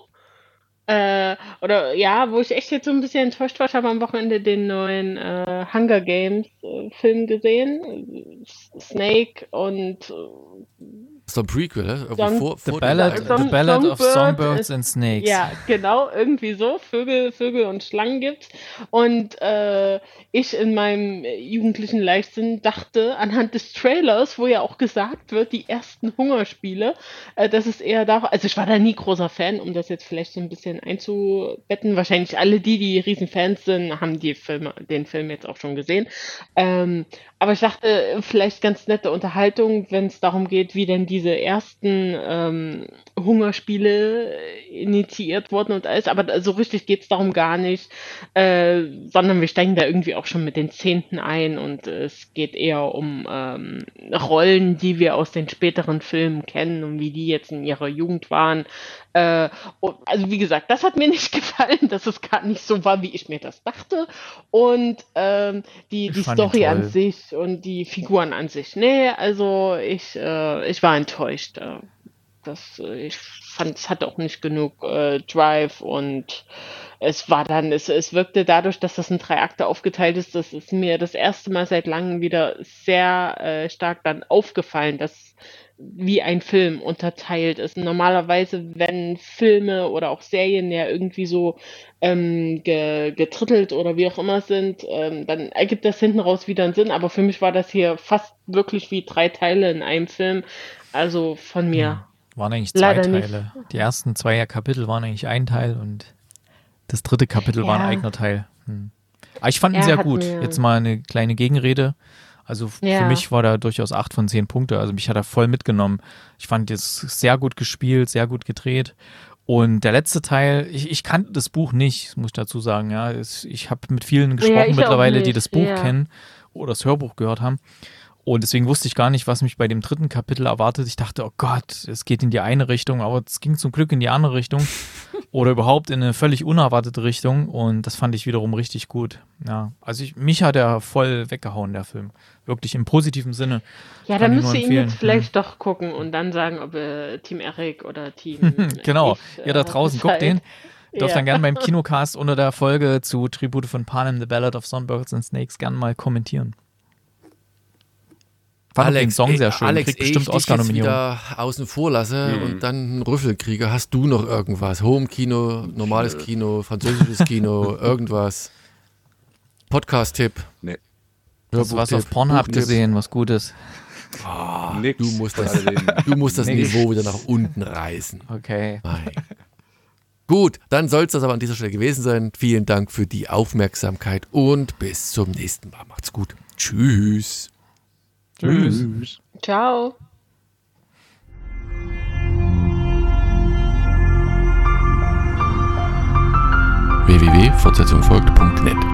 Speaker 2: äh, oder ja, wo ich echt jetzt so ein bisschen enttäuscht war, ich habe am Wochenende den neuen äh, Hunger Games äh, Film gesehen, äh, Snake und äh,
Speaker 1: So ein Prequel, ne? Irgendwie
Speaker 2: Song-
Speaker 1: vor,
Speaker 4: The
Speaker 1: vor
Speaker 4: Ballad,
Speaker 1: dem-
Speaker 2: Song-
Speaker 4: the Ballad of
Speaker 2: Songbird
Speaker 4: Songbirds
Speaker 2: ist-
Speaker 4: and Snakes.
Speaker 2: Ja, genau, irgendwie so. Vögel, Vögel und Schlangen gibt's. Und äh, ich in meinem jugendlichen Leichtsinn dachte, anhand des Trailers, wo ja auch gesagt wird, die ersten Hungerspiele, äh, dass es eher da Also ich war da nie großer Fan, um das jetzt vielleicht so ein bisschen einzubetten. Wahrscheinlich alle die, die Riesenfans sind, haben die Filme, den Film jetzt auch schon gesehen. Ähm, aber ich dachte, vielleicht ganz nette Unterhaltung, wenn es darum geht, wie denn diese ersten ähm, Hungerspiele äh, initiiert wurden und alles. Aber so richtig geht es darum gar nicht, äh, sondern wir steigen da irgendwie auch schon mit den Zehnten ein und es geht eher um ähm, Rollen, die wir aus den späteren Filmen kennen und wie die jetzt in ihrer Jugend waren. Äh, und, also wie gesagt, das hat mir [laughs] nicht gefallen, dass es gar nicht so war, wie ich mir das dachte. Und ähm, die,
Speaker 4: Ich
Speaker 2: die Story an sich und die Figuren an sich. Nee, also ich, äh, ich war enttäuscht. Äh, das, äh, ich fand, es hatte auch nicht genug äh, Drive und es war dann, es, es wirkte dadurch, dass das in drei Akte aufgeteilt ist, das ist mir das erste Mal seit langem wieder sehr äh, stark dann aufgefallen, dass wie ein Film unterteilt ist. Normalerweise, wenn Filme oder auch Serien ja irgendwie so ähm, ge, getrittelt oder wie auch immer sind, ähm, dann ergibt das hinten raus wieder einen Sinn. Aber für mich war das hier fast wirklich wie drei Teile in einem Film. Also von mir.
Speaker 4: Waren eigentlich zwei
Speaker 2: Leider nicht.
Speaker 4: Teile. Die ersten zwei Kapitel waren eigentlich ein Teil und das dritte Kapitel war ein
Speaker 2: Ja.
Speaker 4: eigener Teil. Hm. Aber ich fand ihn
Speaker 2: Er
Speaker 4: sehr gut. Jetzt mal eine kleine Gegenrede. Also f- für
Speaker 2: Ja.
Speaker 4: mich war da durchaus acht von zehn Punkte. Also mich hat er voll mitgenommen. Ich fand es sehr gut gespielt, sehr gut gedreht. Und der letzte Teil, ich, ich kannte das Buch nicht, muss ich dazu sagen. Ja, ich habe mit vielen gesprochen
Speaker 2: auch
Speaker 4: mittlerweile, die das Buch
Speaker 2: ja.
Speaker 4: kennen oder das Hörbuch gehört haben. Und deswegen wusste ich gar nicht, was mich bei dem dritten Kapitel erwartet. Ich dachte, oh Gott, es geht in die eine Richtung, aber es ging zum Glück in die andere Richtung. [laughs] oder überhaupt in eine völlig unerwartete Richtung. Und das fand ich wiederum richtig gut. Ja, also ich, mich hat er voll weggehauen, der Film. Wirklich im positiven Sinne.
Speaker 2: Ja, dann
Speaker 4: ich
Speaker 2: müsst ihr ihn jetzt vielleicht doch gucken und dann sagen, ob ihr Team Eric oder Team. [laughs]
Speaker 4: genau.
Speaker 2: ich,
Speaker 4: Ihr da
Speaker 2: äh,
Speaker 4: draußen, guckt den. Dürft
Speaker 2: Ja.
Speaker 4: dann gerne beim [laughs] Kinocast unter der Folge zu Tribute von Panem, The Ballad of Songbirds and Snakes gerne mal kommentieren. Fand auch den Song
Speaker 1: eh-
Speaker 4: sehr schön.
Speaker 1: Alex,
Speaker 4: Kriegt bestimmt
Speaker 1: ich dich jetzt
Speaker 4: Oscar-Nominierung.
Speaker 1: wieder außen vor lasse
Speaker 3: Mhm.
Speaker 1: und dann einen Rüffel kriege, hast du noch irgendwas? Home-Kino, normales Kino, französisches Kino, [laughs] irgendwas? Podcast-Tipp?
Speaker 3: Nee.
Speaker 4: Hast du was auf Pornhub gesehen, was Gutes?
Speaker 3: Nix
Speaker 1: Du musst das, du musst das. Niveau wieder nach unten reißen.
Speaker 4: Okay.
Speaker 1: Mein. Gut, dann soll es das aber an dieser Stelle gewesen sein. Vielen Dank für die Aufmerksamkeit und bis zum nächsten Mal. Macht's gut. Tschüss.
Speaker 4: Tschüss.
Speaker 2: Ciao.
Speaker 1: www.fortsetzungfolgt.net